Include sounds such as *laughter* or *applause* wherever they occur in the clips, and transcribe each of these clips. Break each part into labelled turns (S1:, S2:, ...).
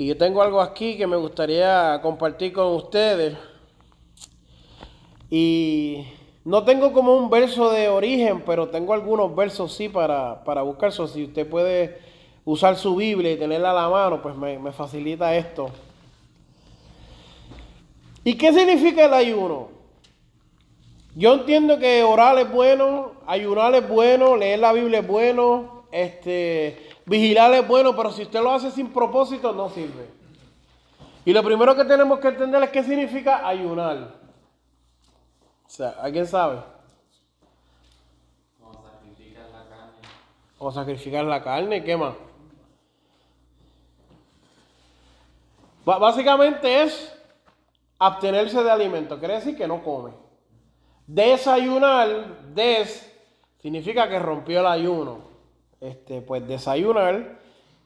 S1: Y yo tengo algo aquí que me gustaría compartir con ustedes. Y no tengo como un verso de origen, pero tengo algunos versos sí para, para buscar. si usted puede usar su Biblia y tenerla a la mano, pues me, me facilita esto. ¿Y qué significa el ayuno? Yo entiendo que orar es bueno, ayunar es bueno, leer la Biblia es bueno, este, vigilar es bueno, pero si usted lo hace sin propósito no sirve. Y lo primero que tenemos que entender es qué significa ayunar. O sea, ¿alguien sabe?
S2: Como sacrificar la carne.
S1: O sacrificar la carne, ¿qué más? Básicamente es abstenerse de alimento, quiere decir que no come. Desayunar, des, significa que rompió el ayuno. Este, pues desayunar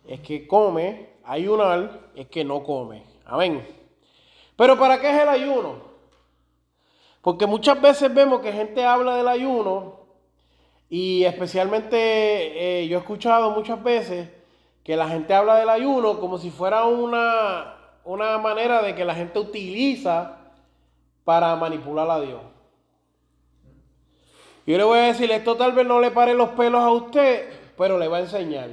S1: es que come, ayunar es que no come. Amén. Pero ¿para qué es el ayuno? Porque muchas veces vemos que gente habla del ayuno y especialmente eh, yo he escuchado muchas veces que la gente habla del ayuno como si fuera una, una manera de que la gente utiliza para manipular a Dios. Yo le voy a decir, esto tal vez no le pare los pelos a usted, pero le va a enseñar.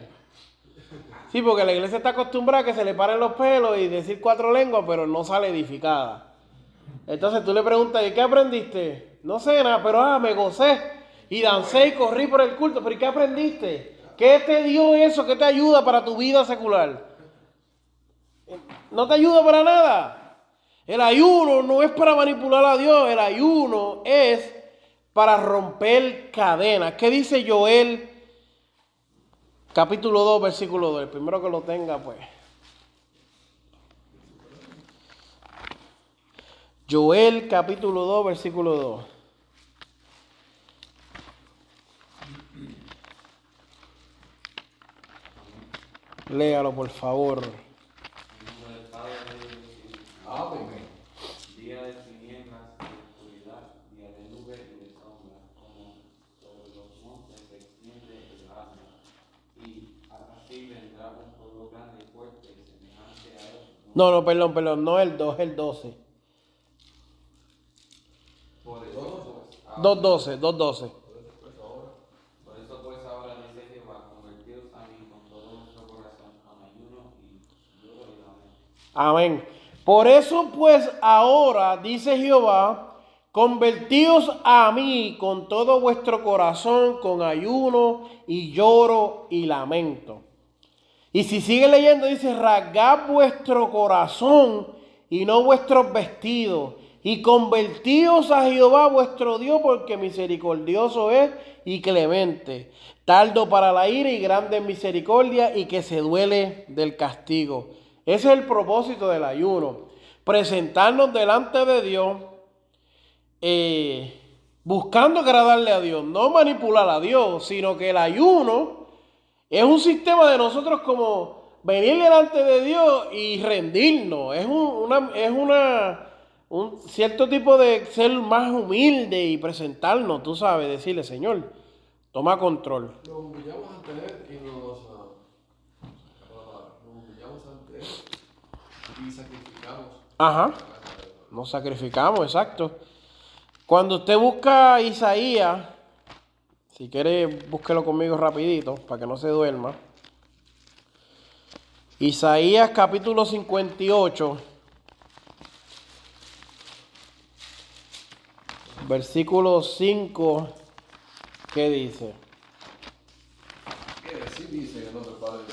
S1: Sí, porque la iglesia está acostumbrada a que se le paren los pelos y decir cuatro lenguas, pero no sale edificada. Entonces tú le preguntas, ¿y qué aprendiste? No sé nada, pero ah, me gocé y dancé y corrí por el culto. ¿Pero y qué aprendiste? ¿Qué te dio eso? ¿Qué te ayuda para tu vida secular? No te ayuda para nada. El ayuno no es para manipular a Dios, el ayuno es para romper cadenas. ¿Qué dice Joel? Capítulo 2, versículo 2. El primero que lo tenga, pues. Joel capítulo 2, versículo 2. Léalo, por favor.
S2: En nombre del Padre y del Espíritu. Día de tinieblas y de oscuridad, día de nube y de sombra, como sobre los montes se extiende el asno. Y así vendrá un pueblo grande y fuerte, semejante a él.
S1: No, no, perdón, perdón. No el 2, el 12.
S2: Por eso, pues, ahora-
S1: 2.12, 2.12.
S2: por eso pues ahora dice Jehová, convertidos a mí con todo nuestro corazón, con ayuno y lloro y lamento.
S1: Amén. Por eso pues ahora, dice Jehová, convertíos a mí con todo vuestro corazón, con ayuno y lloro y lamento. Y si sigue leyendo, dice, rasgad vuestro corazón y no vuestros vestidos, y convertíos a Jehová vuestro Dios, porque misericordioso es y clemente, tardo para la ira y grande en misericordia, y que se duele del castigo. Ese es el propósito del ayuno, presentarnos delante de Dios, eh, buscando agradarle a Dios, no manipular a Dios, sino que el ayuno es un sistema de nosotros como venir delante de Dios y rendirnos. Es, un, una, es una, un cierto tipo de ser más humilde y presentarnos, tú sabes, decirle, Señor, toma control.
S3: Nos humillamos ante Él y nos, nos humillamos ante Él y sacrificamos.
S1: Ajá. Nos sacrificamos, exacto. Cuando usted busca Isaías Si quiere, búsquelo conmigo rapidito para que no se duerma. Isaías capítulo 58, versículo 5, ¿qué dice?
S3: Así dice el del Padre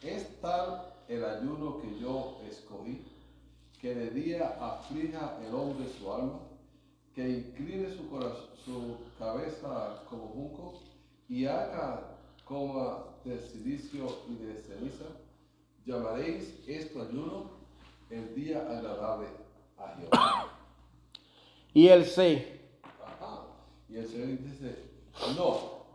S3: de Es tal el ayuno que yo escogí, que de día aflija el hombre su alma, que incline su, corazón, su cabeza como junco y haga coma de silicio y de ceniza. Llamaréis esto ayuno el día agradable a Jehová.
S1: Y el 6,
S3: Ajá. Y el Señor dice, no,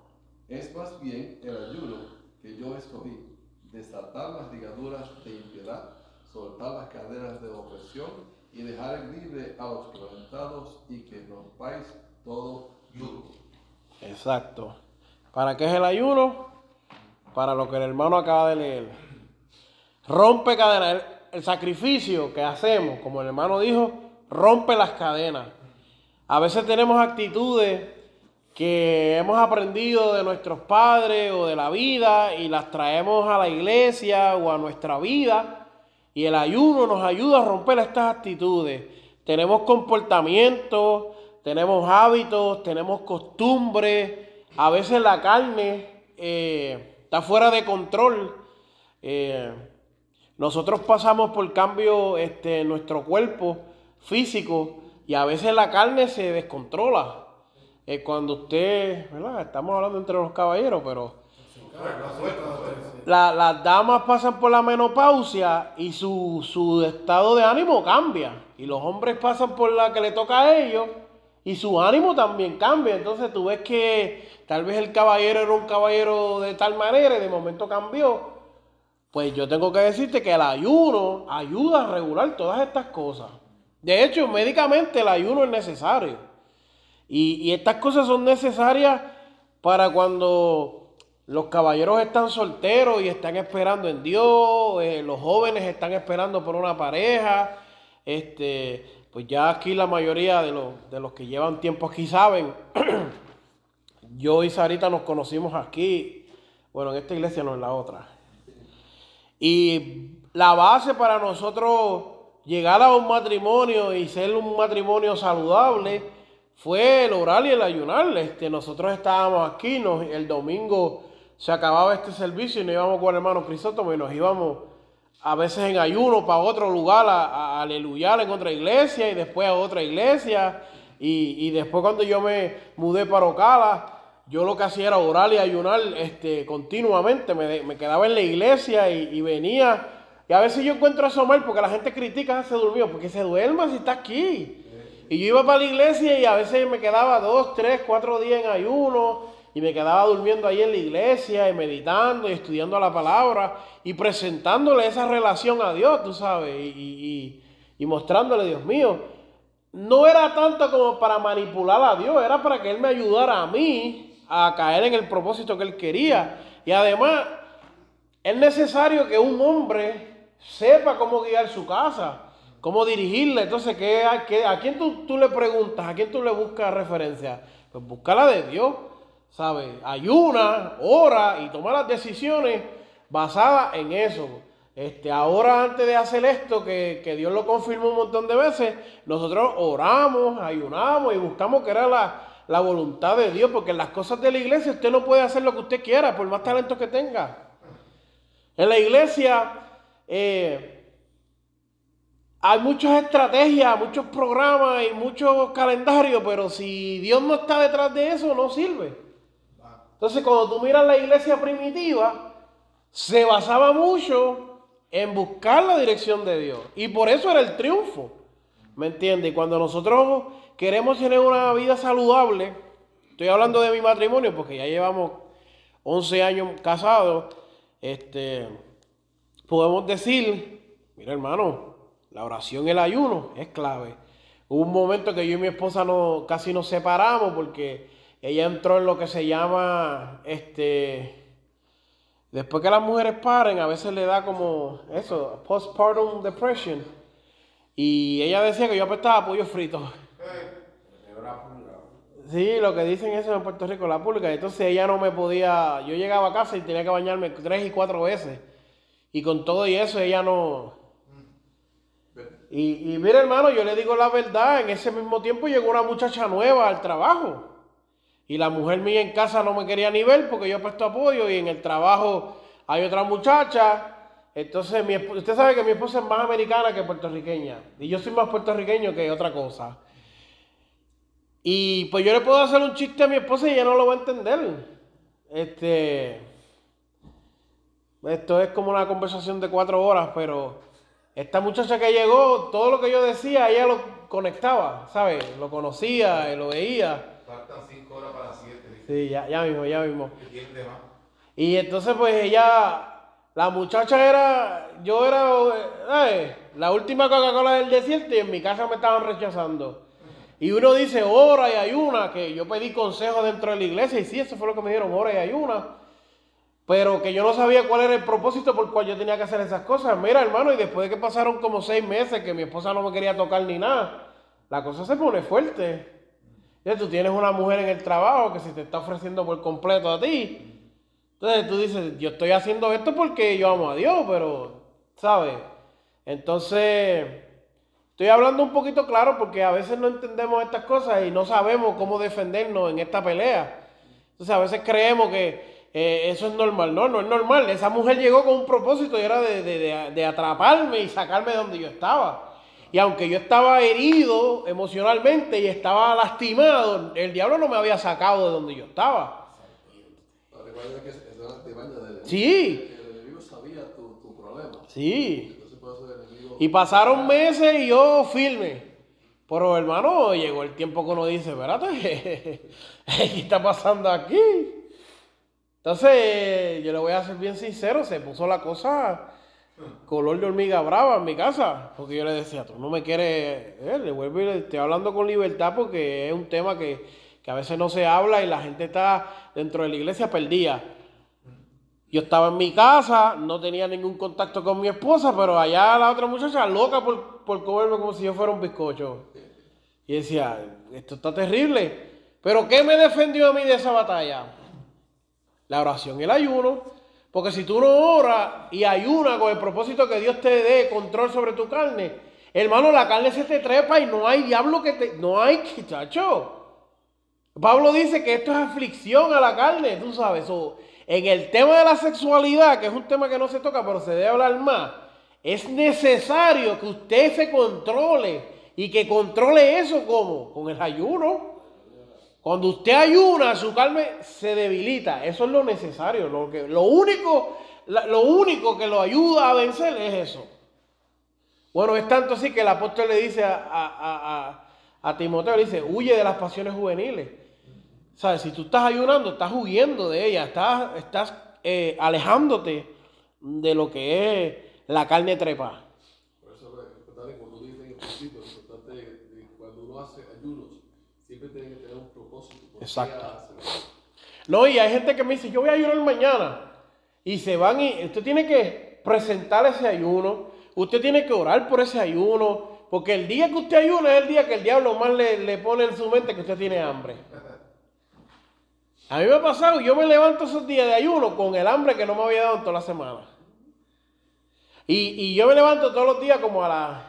S3: es más bien el ayuno que yo escogí, desatar las ligaduras de impiedad, soltar las cadenas de opresión y dejar libre a los quebrantados y que rompáis todo yugo.
S1: exacto. ¿Para qué es el ayuno? Para lo que el hermano acaba de leer. Rompe cadenas. El, el sacrificio que hacemos, como el hermano dijo, rompe las cadenas. A veces tenemos actitudes que hemos aprendido de nuestros padres o de la vida y las traemos a la iglesia o a nuestra vida. Y el ayuno nos ayuda a romper estas actitudes. Tenemos comportamientos, tenemos hábitos, tenemos costumbres. A veces la carne eh, está fuera de control. Eh, nosotros pasamos por cambio este, en nuestro cuerpo físico y a veces la carne se descontrola. Eh, cuando usted, ¿verdad? Estamos hablando entre los caballeros, pero la- las damas pasan por la menopausia y su, su estado de ánimo cambia. Y los hombres pasan por la que le toca a ellos y su ánimo también cambia. Entonces tú ves que tal vez el caballero era un caballero de tal manera y de momento cambió. Pues yo tengo que decirte que el ayuno ayuda a regular todas estas cosas. De hecho, médicamente el ayuno es necesario. Y, y estas cosas son necesarias para cuando los caballeros están solteros y están esperando en Dios, eh, los jóvenes están esperando por una pareja. Este, pues ya aquí la mayoría de los, de los que llevan tiempo aquí saben. *clears throat* Yo y Sarita nos conocimos aquí, bueno, en esta iglesia no en la otra. Y la base para nosotros llegar a un matrimonio y ser un matrimonio saludable fue el orar y el ayunar. Este, nosotros estábamos aquí, nos- el domingo se acababa este servicio y nos íbamos con el hermano Crisóstomo y nos íbamos a veces en ayuno para otro lugar a, a en otra iglesia y después a otra iglesia. Y, y después cuando yo me mudé para Ocala, yo lo que hacía era orar y ayunar este, continuamente. Me, me quedaba en la iglesia y, y venía. Y a veces yo encuentro eso mal porque la gente critica, "Ah, se durmió, porque se duerma si está aquí. Y yo iba para la iglesia y a veces me quedaba dos, tres, cuatro días en ayuno y me quedaba durmiendo ahí en la iglesia y meditando y estudiando la palabra y presentándole esa relación a Dios, tú sabes, y, y- mostrándole, Dios mío, no era tanto como para manipular a Dios, era para que Él me ayudara a mí a caer en el propósito que Él quería. Y además, es necesario que un hombre sepa cómo guiar su casa, cómo dirigirla. Entonces, ¿qué, a, qué- a quién tú, tú le preguntas? ¿A quién tú le buscas referencia? Pues búscala de Dios, ¿sabes? Ayuna, ora y toma las decisiones basadas en eso. Este, ahora, antes de hacer esto, que, que Dios lo confirmó un montón de veces, nosotros oramos, ayunamos y buscamos que era la, la voluntad de Dios, porque en las cosas de la iglesia usted no puede hacer lo que usted quiera, por más talento que tenga. En la iglesia eh, hay muchas estrategias, muchos programas y muchos calendarios, pero si Dios no está detrás de eso, no sirve. Entonces, cuando tú miras la iglesia primitiva, se basaba mucho en buscar la dirección de Dios. Y por eso era el triunfo. ¿Me entiendes? Y cuando nosotros queremos tener una vida saludable, estoy hablando de mi matrimonio porque ya llevamos 11 años casados, este, podemos decir, mira hermano, la oración y el ayuno es clave. Hubo un momento que yo y mi esposa no, casi nos separamos porque ella entró en lo que se llama, este, después que las mujeres paren, a veces le da como eso, postpartum depression. Y ella decía que yo apestaba pollo frito. Sí, lo que dicen eso en Puerto Rico, la pública. Entonces ella no me podía. Yo llegaba a casa y tenía que bañarme tres y cuatro veces. Y con todo y eso, ella no. Y, y mira, hermano, yo le digo la verdad. En ese mismo tiempo llegó una muchacha nueva al trabajo. Y la mujer mía en casa no me quería ni ver porque yo he puesto apoyo. Y en el trabajo hay otra muchacha. Entonces, mi usted sabe que mi esposa es más americana que puertorriqueña. Y yo soy más puertorriqueño que otra cosa. Y pues yo le puedo hacer un chiste a mi esposa y ella no lo va a entender. Este. Esto es como una conversación de cuatro horas, pero esta muchacha que llegó, todo lo que yo decía, ella lo conectaba, ¿sabes? Lo conocía, lo veía.
S4: Faltan 5 horas para las 7.
S1: Sí, ya, ya mismo, ya mismo. Y entonces pues ella, la muchacha era, yo era eh, la última Coca-Cola del desierto y en mi casa me estaban rechazando. Y uno dice ora y ayuna, que yo pedí consejo dentro de la iglesia y sí, eso fue lo que me dieron, ora y ayuna. Pero que yo no sabía cuál era el propósito por el cual yo tenía que hacer esas cosas. Mira, hermano, y después de que pasaron como seis meses que mi esposa no me quería tocar ni nada, la cosa se pone fuerte. Ya tú tienes una mujer en el trabajo que se te está ofreciendo por completo a ti. Entonces tú dices, yo estoy haciendo esto porque yo amo a Dios, pero, ¿sabes? Entonces, estoy hablando un poquito claro porque a veces no entendemos estas cosas y no sabemos cómo defendernos en esta pelea. Entonces, a veces creemos que eh, eso es normal. No, no es normal. Esa mujer llegó con un propósito y era de, de- de- de atraparme y sacarme de donde yo estaba. Y aunque yo estaba herido emocionalmente y estaba lastimado, el diablo no me había sacado de donde yo estaba. Sí.
S3: El enemigo sabía tu, tu problema.
S1: Sí. Y pasaron meses y yo firme. Pero hermano, llegó el tiempo que uno dice, espérate, *laughs* ¿qué está pasando aquí? Entonces, yo le voy a ser bien sincero, se puso la cosa color de hormiga brava en mi casa. Porque yo le decía, tú no me quieres, eh, le vuelvo y le estoy hablando con libertad porque es un tema que, que a veces no se habla y la gente está dentro de la iglesia perdida. Yo estaba en mi casa, no tenía ningún contacto con mi esposa, pero allá la otra muchacha loca por, por comerme como si yo fuera un bizcocho. Y decía, esto está terrible. Pero ¿qué me defendió a mí de esa batalla? La oración y el ayuno. Porque si tú no oras y ayunas con el propósito que Dios te dé control sobre tu carne, hermano, la carne se te trepa y no hay diablo que te... No hay, *laughs* chacho. Pablo dice que esto es aflicción a la carne, tú sabes. o en el tema de la sexualidad, que es un tema que no se toca, pero se debe hablar más, es necesario que usted se controle y que controle eso como con el ayuno. Cuando usted ayuna, su carne se debilita. Eso es lo necesario. Lo, que, lo, único, lo único que lo ayuda a vencer es eso. Bueno, es tanto así que el apóstol le dice a, a- a- a- Timoteo, dice, huye de las pasiones juveniles. ¿Sabes? Si tú estás ayunando, estás huyendo de ella, estás, estás eh, alejándote de lo que es la carne trepa.
S3: Por eso cuando tú dices en el principio, importante cuando uno hace ayunos, siempre tiene que tener un propósito. ¿Por qué
S1: Exacto. No, y hay gente que me dice, yo voy a ayunar mañana. Y se van y usted tiene que presentar ese ayuno, usted tiene que orar por ese ayuno, porque el día que usted ayuna es el día que el diablo más le, le pone en su mente que usted tiene hambre. A mí me ha pasado, yo me levanto esos días de ayuno con el hambre que no me había dado en toda la semana. Y, y yo me levanto todos los días como a las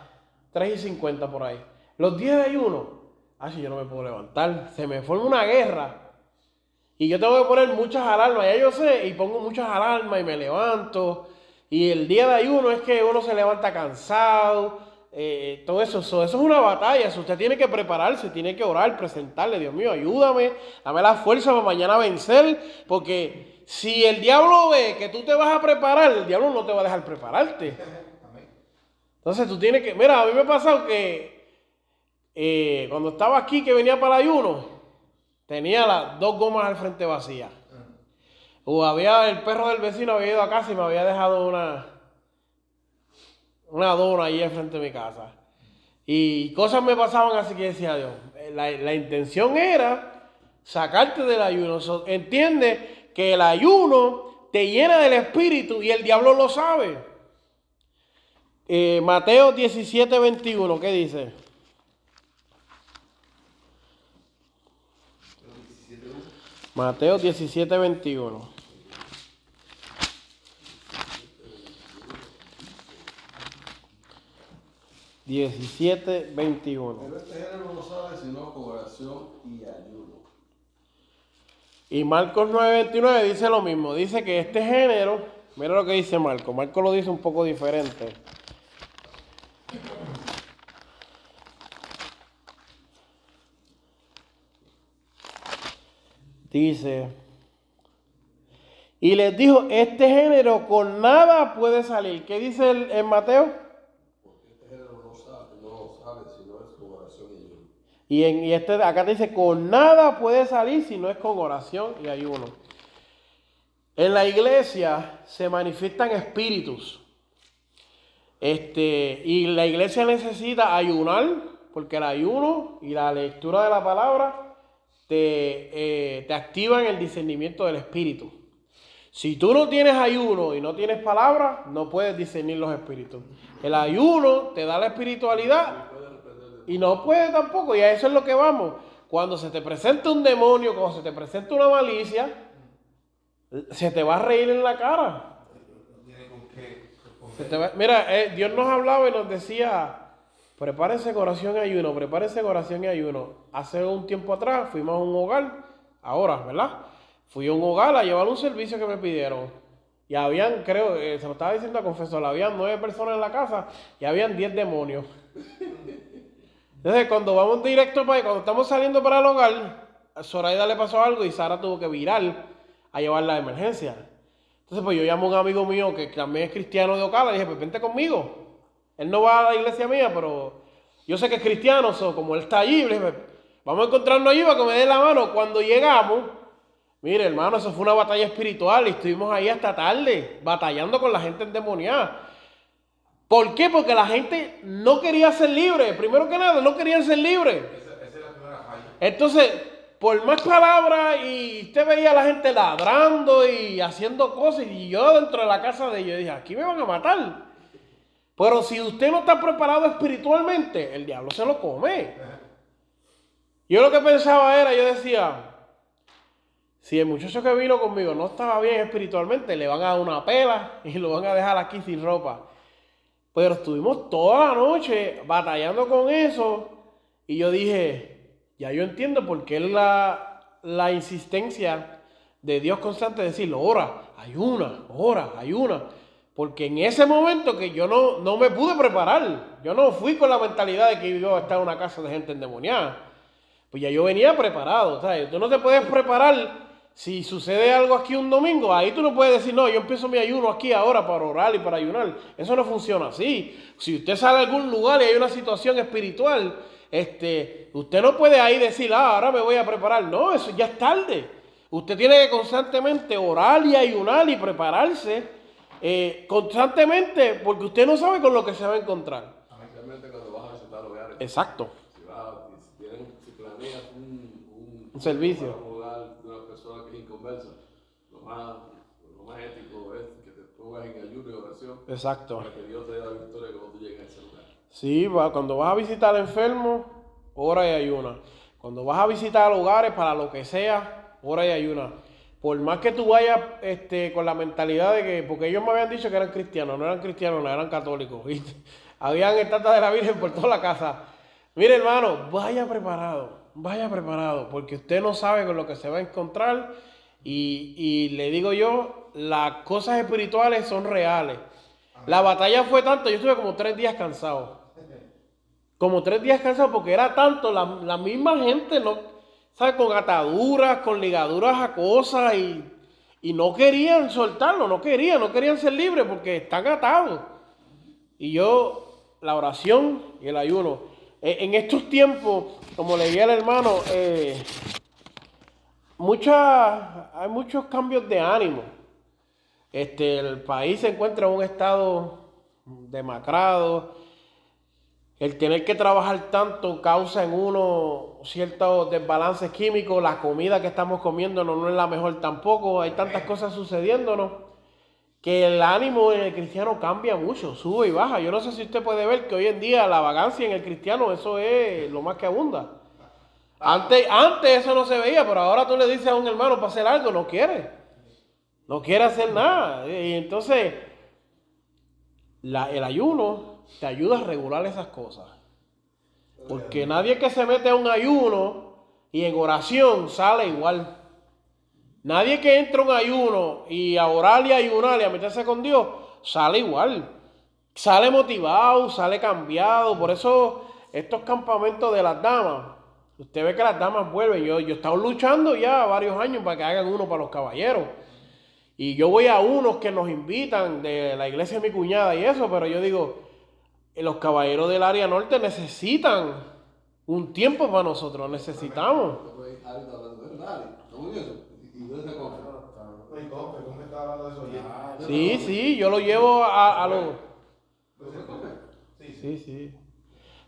S1: 3 y 50 por ahí. Los días de ayuno, así yo no me puedo levantar, se me forma una guerra. Y yo tengo que poner muchas alarmas, ya yo sé, y pongo muchas alarmas y me levanto. Y el día de ayuno es que uno se levanta cansado, eh, todo eso, eso, eso es una batalla. eso usted tiene que prepararse, tiene que orar, presentarle, Dios mío, ayúdame, dame la fuerza para mañana vencer, porque si el diablo ve que tú te vas a preparar, el diablo no te va a dejar prepararte. *laughs* Entonces tú tienes que, mira, a mí me ha pasado que eh, cuando estaba aquí, que venía para el ayuno, tenía las dos gomas al frente vacías. O había el perro del vecino había ido a casa y me había dejado una una dona ahí al frente de mi casa. Y cosas me pasaban así que decía Dios, eh, la, la intención era sacarte del ayuno. So, entiende que el ayuno te llena del espíritu y el diablo lo sabe. Eh, Mateo 17, 21, ¿qué dice? Mateo 17, 21. Diecisiete, veintiuno.
S3: Pero este género no sale sino con oración y ayuno.
S1: Y Marcos 9:29 dice lo mismo. Dice que este género, mira lo que dice Marcos. Marcos lo dice un poco diferente. Dice, y les dijo, este género con nada puede salir. ¿Qué dice el, Mateo?
S3: Este género no sale, no es con oración y ayuno.
S1: Y, en, y este acá dice, con nada puede salir si no es con oración y ayuno. En la iglesia se manifiestan espíritus. Este, y la iglesia necesita ayunar, porque el ayuno y la lectura de la palabra te, eh, te activan el discernimiento del espíritu. Si tú no tienes ayuno y no tienes palabra, no puedes discernir los espíritus. El ayuno te da la espiritualidad y no puede tampoco, y a eso es lo que vamos. Cuando se te presenta un demonio, cuando se te presenta una malicia, se te va a reír en la cara. Se te va- Mira, eh, Dios nos hablaba y nos decía, prepárese oración y ayuno, prepárese oración y ayuno. Hace un tiempo atrás fuimos a un hogar, ahora, ¿verdad? Fui a un hogar a llevar un servicio que me pidieron. Y habían, creo, eh, se lo estaba diciendo a confesor, habían nueve personas en la casa y habían diez demonios. Entonces, cuando vamos directo para cuando estamos saliendo para el hogar, a Zoraida le pasó algo y Sara tuvo que virar a llevarla de emergencia. Entonces, pues yo llamo a un amigo mío que también es cristiano de Ocala y dije, pues vente conmigo. Él no va a la iglesia mía, pero yo sé que es cristiano, so, como él está allí, le dije, "Pues, vamos a encontrarnos allí para que me dé la mano. Cuando llegamos, mire hermano, eso fue una batalla espiritual y estuvimos ahí hasta tarde, batallando con la gente endemoniada. ¿Por qué? Porque la gente no quería ser libre. Primero que nada, no querían ser libres. Entonces, por más palabras, y usted veía a la gente ladrando y haciendo cosas, y yo dentro de la casa de ellos dije, aquí me van a matar. Pero si usted no está preparado espiritualmente, el diablo se lo come. Yo lo que pensaba era, yo decía, si el muchacho que vino conmigo no estaba bien espiritualmente, le van a dar una pela *laughs* y lo van a dejar aquí sin ropa. Pero estuvimos toda la noche batallando con eso. Y yo dije, ya yo entiendo por qué la, la insistencia de Dios constante de decirlo, ora, ayuna, ora, ayuna. Porque en ese momento que yo no, no me pude preparar, yo no fui con la mentalidad de que iba a estar en una casa de gente endemoniada. Pues ya yo venía preparado, ¿sabes? Tú no te puedes preparar si sucede algo aquí un domingo, ahí tú no puedes decir, no, yo empiezo mi ayuno aquí ahora para orar y para ayunar. Eso no funciona así. Si usted sale a algún lugar y hay una situación espiritual, este, usted no puede ahí decir, ah, ahora me voy a preparar. No, eso ya es tarde. Usted tiene que constantemente orar y ayunar y prepararse eh, constantemente porque usted no sabe con lo que se va a encontrar.
S3: Especialmente cuando vas a visitar hogares.
S1: Exacto.
S3: Si, vas, si, tienen, si planeas un, un,
S1: Un servicio.
S3: un hogar de una persona que es inconversa, lo más, lo más ético es que te pongas en ayuno y oración
S1: Exacto.
S3: para que Dios te dé la victoria cuando tú llegues a ese lugar.
S1: Sí, va, cuando vas a visitar al enfermo, ora y ayuna. Cuando vas a visitar hogares para lo que sea, ora y ayuna. Por más que tú vayas este, con la mentalidad de que, porque ellos me habían dicho que eran cristianos, no eran cristianos, no eran católicos, *laughs* ¿viste? Habían estatuas de la Virgen por toda la casa. Mire, hermano, vaya preparado, vaya preparado, porque usted no sabe con lo que se va a encontrar. Y, y le digo yo, las cosas espirituales son reales. La batalla fue tanto, yo estuve como tres días cansado *laughs* como tres días cansado porque era tanto, la, la misma gente, ¿no? ¿Sabes? Con ataduras, con ligaduras a cosas y, y no querían soltarlo, no querían, no querían ser libres porque están atados. Y yo, la oración y el ayuno. Eh, en estos tiempos, como le dije al hermano, eh, hay muchos cambios de ánimo. Este, el país se encuentra en un estado demacrado. El tener que trabajar tanto causa en uno ciertos desbalances químicos. La comida que estamos comiendo no, es la mejor tampoco. Hay tantas cosas sucediéndonos que el ánimo en el cristiano cambia mucho, sube y baja. Yo no sé si usted puede ver que hoy en día la vagancia en el cristiano, eso es lo más que abunda. Antes, antes eso no se veía, pero ahora tú le dices a un hermano para hacer algo, no quiere. No quiere hacer nada. Y entonces, la- el ayuno te ayuda a regular esas cosas. Porque nadie que se mete a un ayuno y en oración sale igual. Nadie que entra a un ayuno y a orar y a ayunar y a meterse con Dios, sale igual. Sale motivado, sale cambiado. Por eso estos campamentos de las damas, usted ve que las damas vuelven. Yo, yo he estado luchando ya varios años para que hagan uno para los caballeros. Y yo voy a unos que nos invitan de la iglesia de mi cuñada y eso, pero yo digo, los caballeros del área norte necesitan un tiempo para nosotros, necesitamos.
S4: Oye,
S1: Sí, sí, yo lo llevo a, a los...
S4: Sí, sí.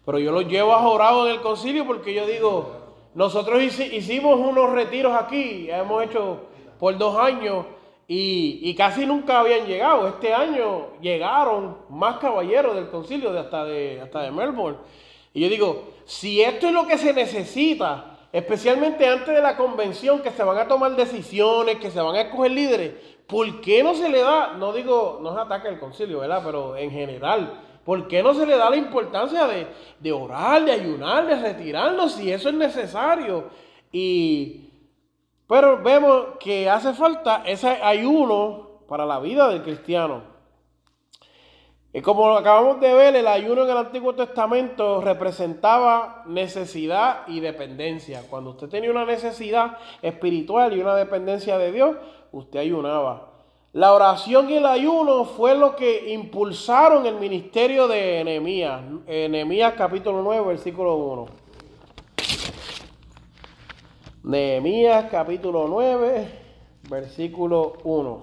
S1: Pero yo los llevo a Jorado en el concilio porque yo digo, nosotros hici- hicimos unos retiros aquí, hemos hecho por dos años y, casi nunca habían llegado. Este año llegaron más caballeros del concilio de hasta de, hasta de Melbourne. Y yo digo, si esto es lo que se necesita, especialmente antes de la convención, que se van a tomar decisiones, que se van a escoger líderes, ¿por qué no se le da, no digo, no es ataque al concilio, ¿verdad? Pero en general, ¿por qué no se le da la importancia de, de orar, de ayunar, de retirarnos si eso es necesario? Y, pero vemos que hace falta ese ayuno para la vida del cristiano. Y como acabamos de ver, el ayuno en el Antiguo Testamento representaba necesidad y dependencia. Cuando usted tenía una necesidad espiritual y una dependencia de Dios, usted ayunaba. La oración y el ayuno fue lo que impulsaron el ministerio de Nehemías. Nehemías capítulo 9, versículo 1. Nehemías capítulo 9, versículo 1.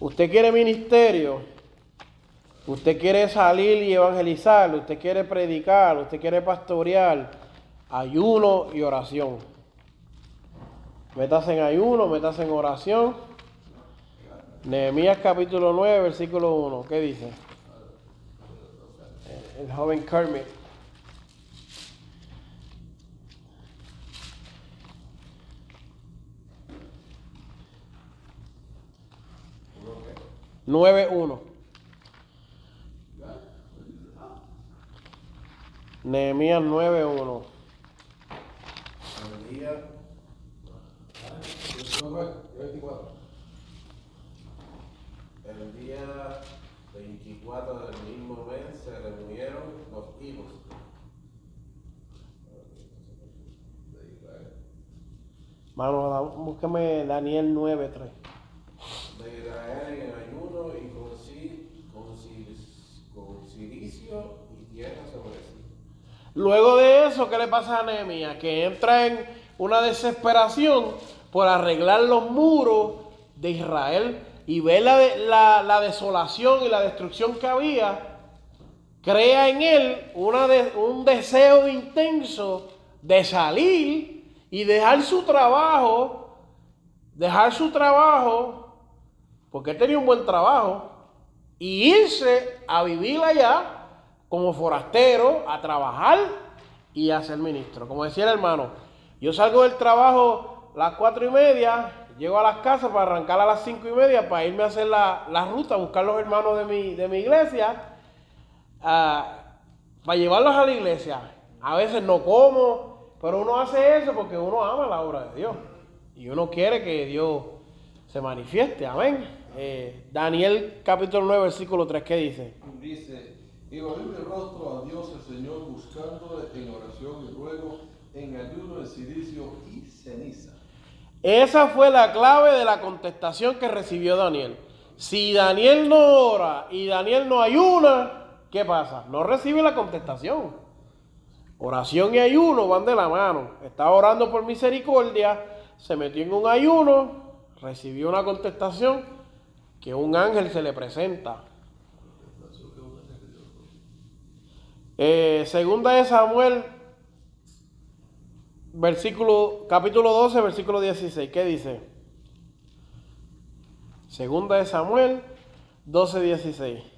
S1: Usted quiere ministerio, usted quiere salir y evangelizar, usted quiere predicar, usted quiere pastorear, ayuno y oración. Métase en ayuno, métase en oración. Nehemías capítulo 9, versículo 1. ¿Qué dice? El joven Kermit. Nueve uno. Nehemías 9.1.
S4: El día,
S3: ¿Cómo fue? 24.
S4: el día 24 del mismo mes se reunieron los hijos
S3: De Israel.
S1: Mano, búscame Daniel 9.3.
S4: de Israel en ayuno y con, ci- con, ci- con cilicio y tierra sobre sí.
S1: Luego de eso, ¿qué le pasa a Nehemías? Que entra en una desesperación por arreglar los muros de Israel y ve la, la- la desolación y la destrucción que había. Crea en él una de- un deseo intenso de salir y dejar su trabajo, dejar su trabajo, porque tenía un buen trabajo, y irse a vivir allá como forastero, a trabajar y a ser ministro. Como decía el hermano, yo salgo del trabajo a las cuatro y media, llego a las casas para arrancar a las cinco y media para irme a hacer la, la ruta, a buscar los hermanos de mi, de mi iglesia, ah, para llevarlos a la iglesia. A veces no como, pero uno hace eso porque uno ama la obra de Dios y uno quiere que Dios se manifieste. Amén. Eh, Daniel capítulo 9, versículo 3, ¿qué dice?
S3: Dice, y el rostro a Dios el Señor buscándole en oración y ruego, en ayuno, en silicio y ceniza.
S1: Esa fue la clave de la contestación que recibió Daniel. Si Daniel no ora y Daniel no ayuna, ¿qué pasa? No recibe la contestación. Oración y ayuno van de la mano. Estaba orando por misericordia, se metió en un ayuno, recibió una contestación que un ángel se le presenta. Eh, segunda de Samuel, versículo, capítulo 12, versículo 16. ¿Qué dice? Segunda de Samuel 12, 16.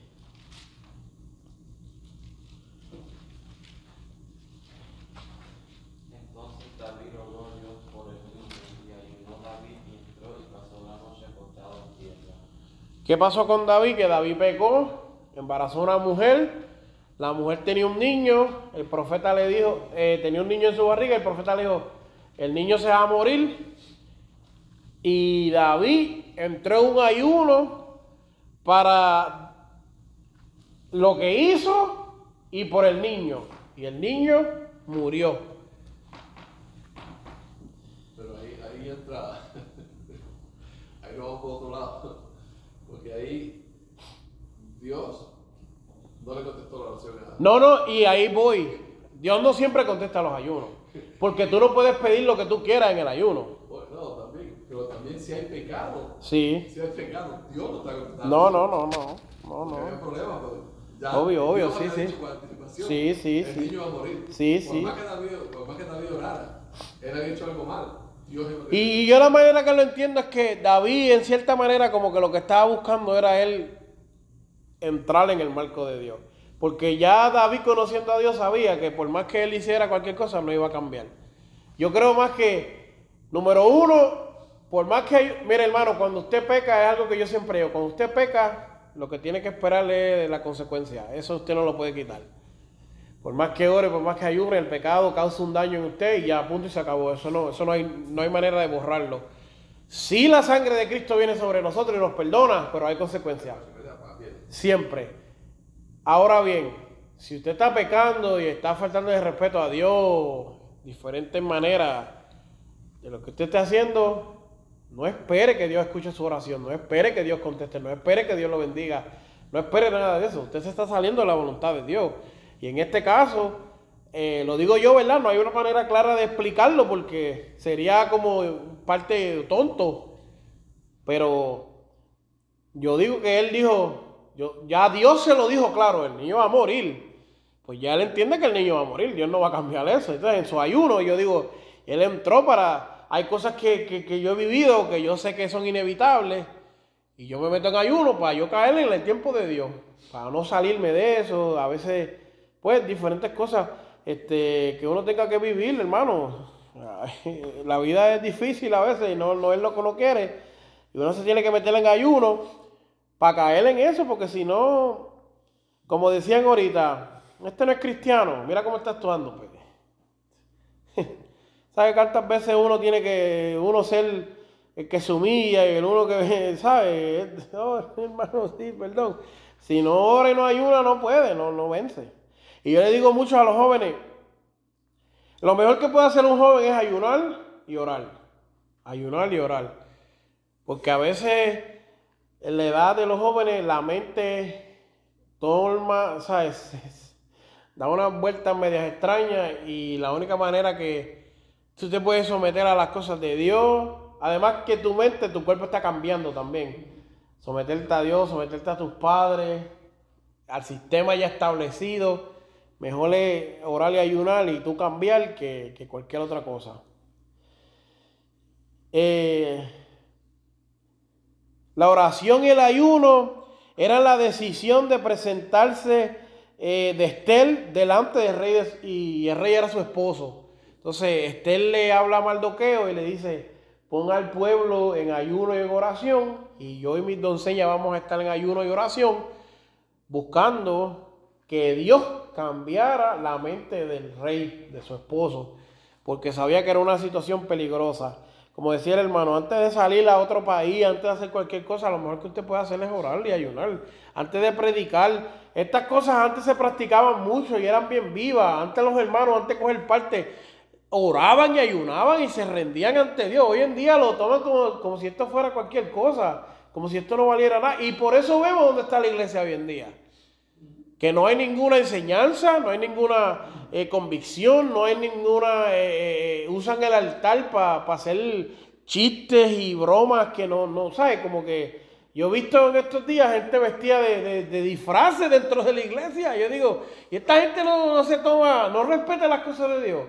S1: ¿Qué pasó con David? Que David pecó, embarazó a una mujer, la mujer tenía un niño, el profeta le dijo, eh, tenía un niño en su barriga, el profeta le dijo, el niño se va a morir. Y David entró en un ayuno para lo que hizo y por el niño. Y el niño murió.
S3: Pero ahí, ahí entra, *laughs* ahí nos vamos por otro lado, porque ahí Dios no le contestó la oración a
S1: No, no, y ahí voy. Dios no siempre contesta los ayunos. Porque tú no puedes pedir lo que tú quieras en el ayuno.
S3: Bueno, no, también, pero también si hay pecado,
S1: Sí.
S3: si hay pecado, Dios no está contestando.
S1: No, no, no, no. No,
S3: No hay problema, pero ya
S1: Obvio, obvio,
S3: Dios
S1: sí, sí. Sí, sí,
S3: el
S1: sí.
S3: niño va a morir.
S1: Sí,
S3: por
S1: sí.
S3: Más que David, por más que David orara, él había hecho algo mal.
S1: Y, yo la manera que lo entiendo es que David, en cierta manera, como que lo que estaba buscando era él entrar en el marco de Dios. Porque ya David, conociendo a Dios, sabía que por más que él hiciera cualquier cosa, no iba a cambiar. Yo creo más que, número uno, por más que, mire hermano, cuando usted peca es algo que yo siempre digo, cuando usted peca, lo que tiene que esperarle es la consecuencia. Eso usted no lo puede quitar. Por más que ore, por más que ayune, el pecado causa un daño en usted y ya punto y se acabó. Eso no, eso no hay, no hay manera de borrarlo. Sí la sangre de Cristo viene sobre nosotros y nos perdona, pero hay consecuencias. Siempre. Ahora bien, si usted está pecando y está faltando de respeto a Dios, diferentes maneras de lo que usted esté haciendo, no espere que Dios escuche su oración, no espere que Dios conteste, no espere que Dios lo bendiga, no espere nada de eso. Usted se está saliendo de la voluntad de Dios. Y en este caso, eh, lo digo yo, ¿verdad? No hay una manera clara de explicarlo porque sería como parte tonto. Pero yo digo que él dijo, yo, ya Dios se lo dijo claro, el niño va a morir. Pues ya él entiende que el niño va a morir, Dios no va a cambiar eso. Entonces en su ayuno yo digo, él entró para, hay cosas que, que- yo he vivido, que yo sé que son inevitables, y yo me meto en ayuno para yo caer en el tiempo de Dios, para no salirme de eso, a veces, pues diferentes cosas este, que uno tenga que vivir, hermano. La vida es difícil a veces y no, no es lo que uno quiere. Y uno se tiene que meter en ayuno para caer en eso, porque si no, como decían ahorita, este no es cristiano, mira cómo está actuando. Pues. *laughs* ¿Sabe cuántas veces uno tiene que, uno ser el que se humilla y el uno que, *laughs* ¿sabe? *laughs* No, hermano, sí, perdón. Si no ora y no ayuna, no puede, no, no vence. Y yo le digo mucho a los jóvenes, lo mejor que puede hacer un joven es ayunar y orar. Ayunar y orar. Porque a veces en la edad de los jóvenes la mente toma, ¿sabes? *laughs* Da unas vueltas medias extrañas y la única manera que tú te puedes someter a las cosas de Dios, además que tu mente, tu cuerpo está cambiando también. Someterte a Dios, someterte a tus padres, al sistema ya establecido. Mejor es orar y ayunar y tú cambiar que, que cualquier otra cosa. Eh, la oración y el ayuno era la decisión de presentarse eh, de Estel delante del rey y el rey era su esposo. Entonces Estel le habla a Mardoqueo y le dice, ponga al pueblo en ayuno y en oración y yo y mis doncellas vamos a estar en ayuno y oración buscando que Dios cambiara la mente del rey, de su esposo, porque sabía que era una situación peligrosa. Como decía el hermano, antes de salir a otro país, antes de hacer cualquier cosa, lo mejor que usted puede hacer es orar y ayunar. Antes de predicar, estas cosas antes se practicaban mucho y eran bien vivas. Antes los hermanos, antes de coger parte, oraban y ayunaban y se rendían ante Dios. Hoy en día lo toman como, como si esto fuera cualquier cosa, como si esto no valiera nada. Y por eso vemos dónde está la iglesia hoy en día que no hay ninguna enseñanza, no hay ninguna eh, convicción, no hay ninguna... eh, eh, usan el altar para hacer chistes y bromas que no, no, ¿sabes? Como que yo he visto en estos días gente vestida de, de, de disfraces dentro de la iglesia. Yo digo, y esta gente no, no se toma, no respeta las cosas de Dios.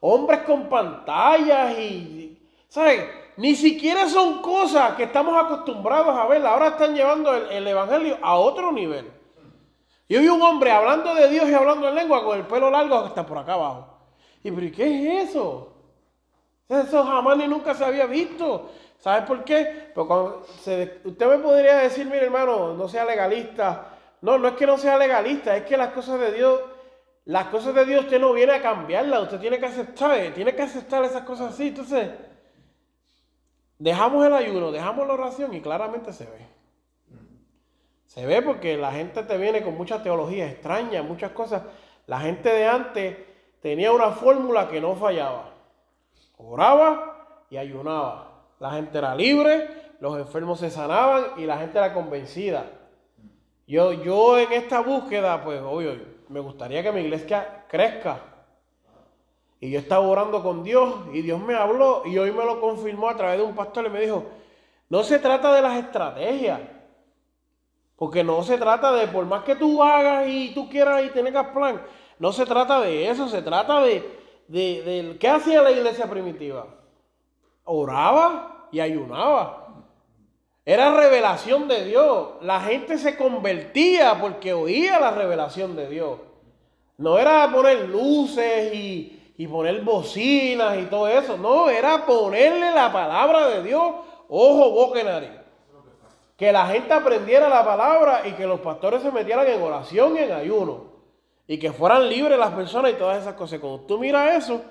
S1: Hombres con pantallas y, ¿sabes? Ni siquiera son cosas que estamos acostumbrados a ver. Ahora están llevando el, el evangelio a otro nivel. Yo vi un hombre hablando de Dios y hablando en lengua con el pelo largo hasta por acá abajo. Y pero ¿y ¿qué es eso? Eso jamás ni nunca se había visto. ¿Sabes por qué? Porque usted me podría decir, mire hermano, no sea legalista. No, no es que no sea legalista, es que las cosas de Dios, las cosas de Dios usted no viene a cambiarlas, usted tiene que aceptar, tiene que aceptar esas cosas así. Entonces, dejamos el ayuno, dejamos la oración y claramente se ve. Se ve porque la gente te viene con mucha teología extraña, muchas cosas. La gente de antes tenía una fórmula que no fallaba. Oraba y ayunaba. La gente era libre, los enfermos se sanaban y la gente era convencida. Yo, yo en esta búsqueda, pues obvio, me gustaría que mi iglesia crezca. Y yo estaba orando con Dios y Dios me habló y hoy me lo confirmó a través de un pastor y me dijo, no se trata de las estrategias. Porque no se trata de, por más que tú hagas y tú quieras y tengas plan, no se trata de eso, se trata de, de, de- ¿qué hacía la iglesia primitiva? Oraba y ayunaba. Era revelación de Dios. La gente se convertía porque oía la revelación de Dios. No era poner luces y, y poner bocinas y todo eso. No, era ponerle la palabra de Dios, ojo, boca y nariz. Que la gente aprendiera la palabra y que los pastores se metieran en oración y en ayuno. Y que fueran libres las personas y todas esas cosas. Cuando tú miras eso,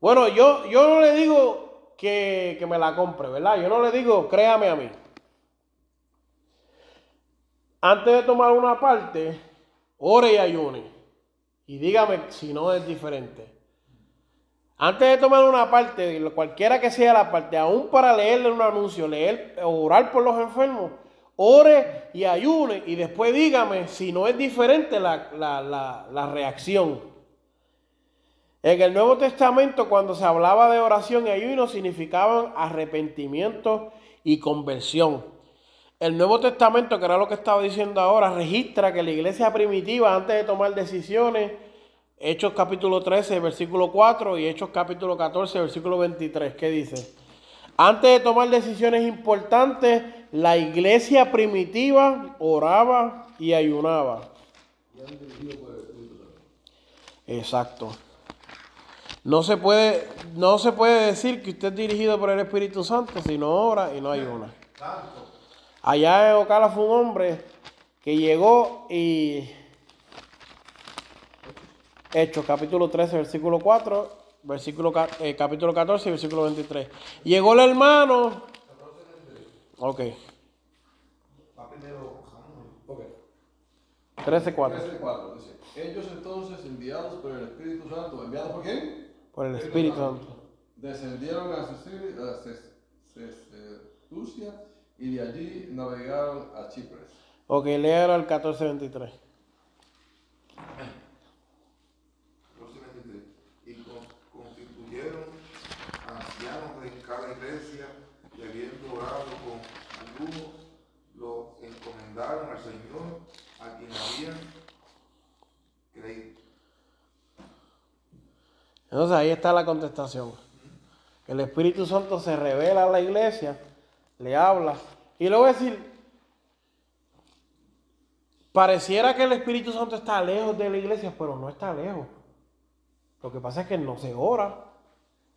S1: bueno, yo, yo no le digo que, que me la compre, ¿verdad? Yo no le digo, créame a mí. Antes de tomar una parte, ore y ayune. Y dígame si no es diferente. Antes de tomar una parte, cualquiera que sea la parte, aún para leerle un anuncio, leer, orar por los enfermos, ore y ayune y después dígame si no es diferente la, la- la- la reacción. En el Nuevo Testamento, cuando se hablaba de oración y ayuno, significaban arrepentimiento y conversión. El Nuevo Testamento, que era lo que estaba diciendo ahora, registra que la iglesia primitiva, antes de tomar decisiones, Hechos capítulo 13, versículo 4 y Hechos capítulo 14, versículo 23, ¿qué dice? Antes de tomar decisiones importantes, la iglesia primitiva oraba y ayunaba. Exacto. No se puede, no se puede decir que usted es dirigido por el Espíritu Santo si no ora y no ayuna. Allá en Ocala fue un hombre que llegó y Hechos capítulo 13, versículo 4, versículo, eh, capítulo 14 y versículo 23. Llegó el hermano. Ok. 13, 4.
S3: 13:4 dice, ellos entonces enviados por el Espíritu Santo, ¿enviados por quién?
S1: Por el Espíritu Santo.
S3: Descendieron a Cecilia- a Ces- Cesucia y de allí navegaron a Chipres.
S1: Ok, léalo al 14, 23.
S5: Verso 23. Y con- constituyeron ancianos de cada iglesia y habiendo orado con algunos, lo al Señor a quien habían creído.
S1: Entonces ahí está la contestación. El Espíritu Santo se revela a la iglesia, le habla. Y a decir, pareciera que el Espíritu Santo está lejos de la iglesia, pero no está lejos. Lo que pasa es que no se ora,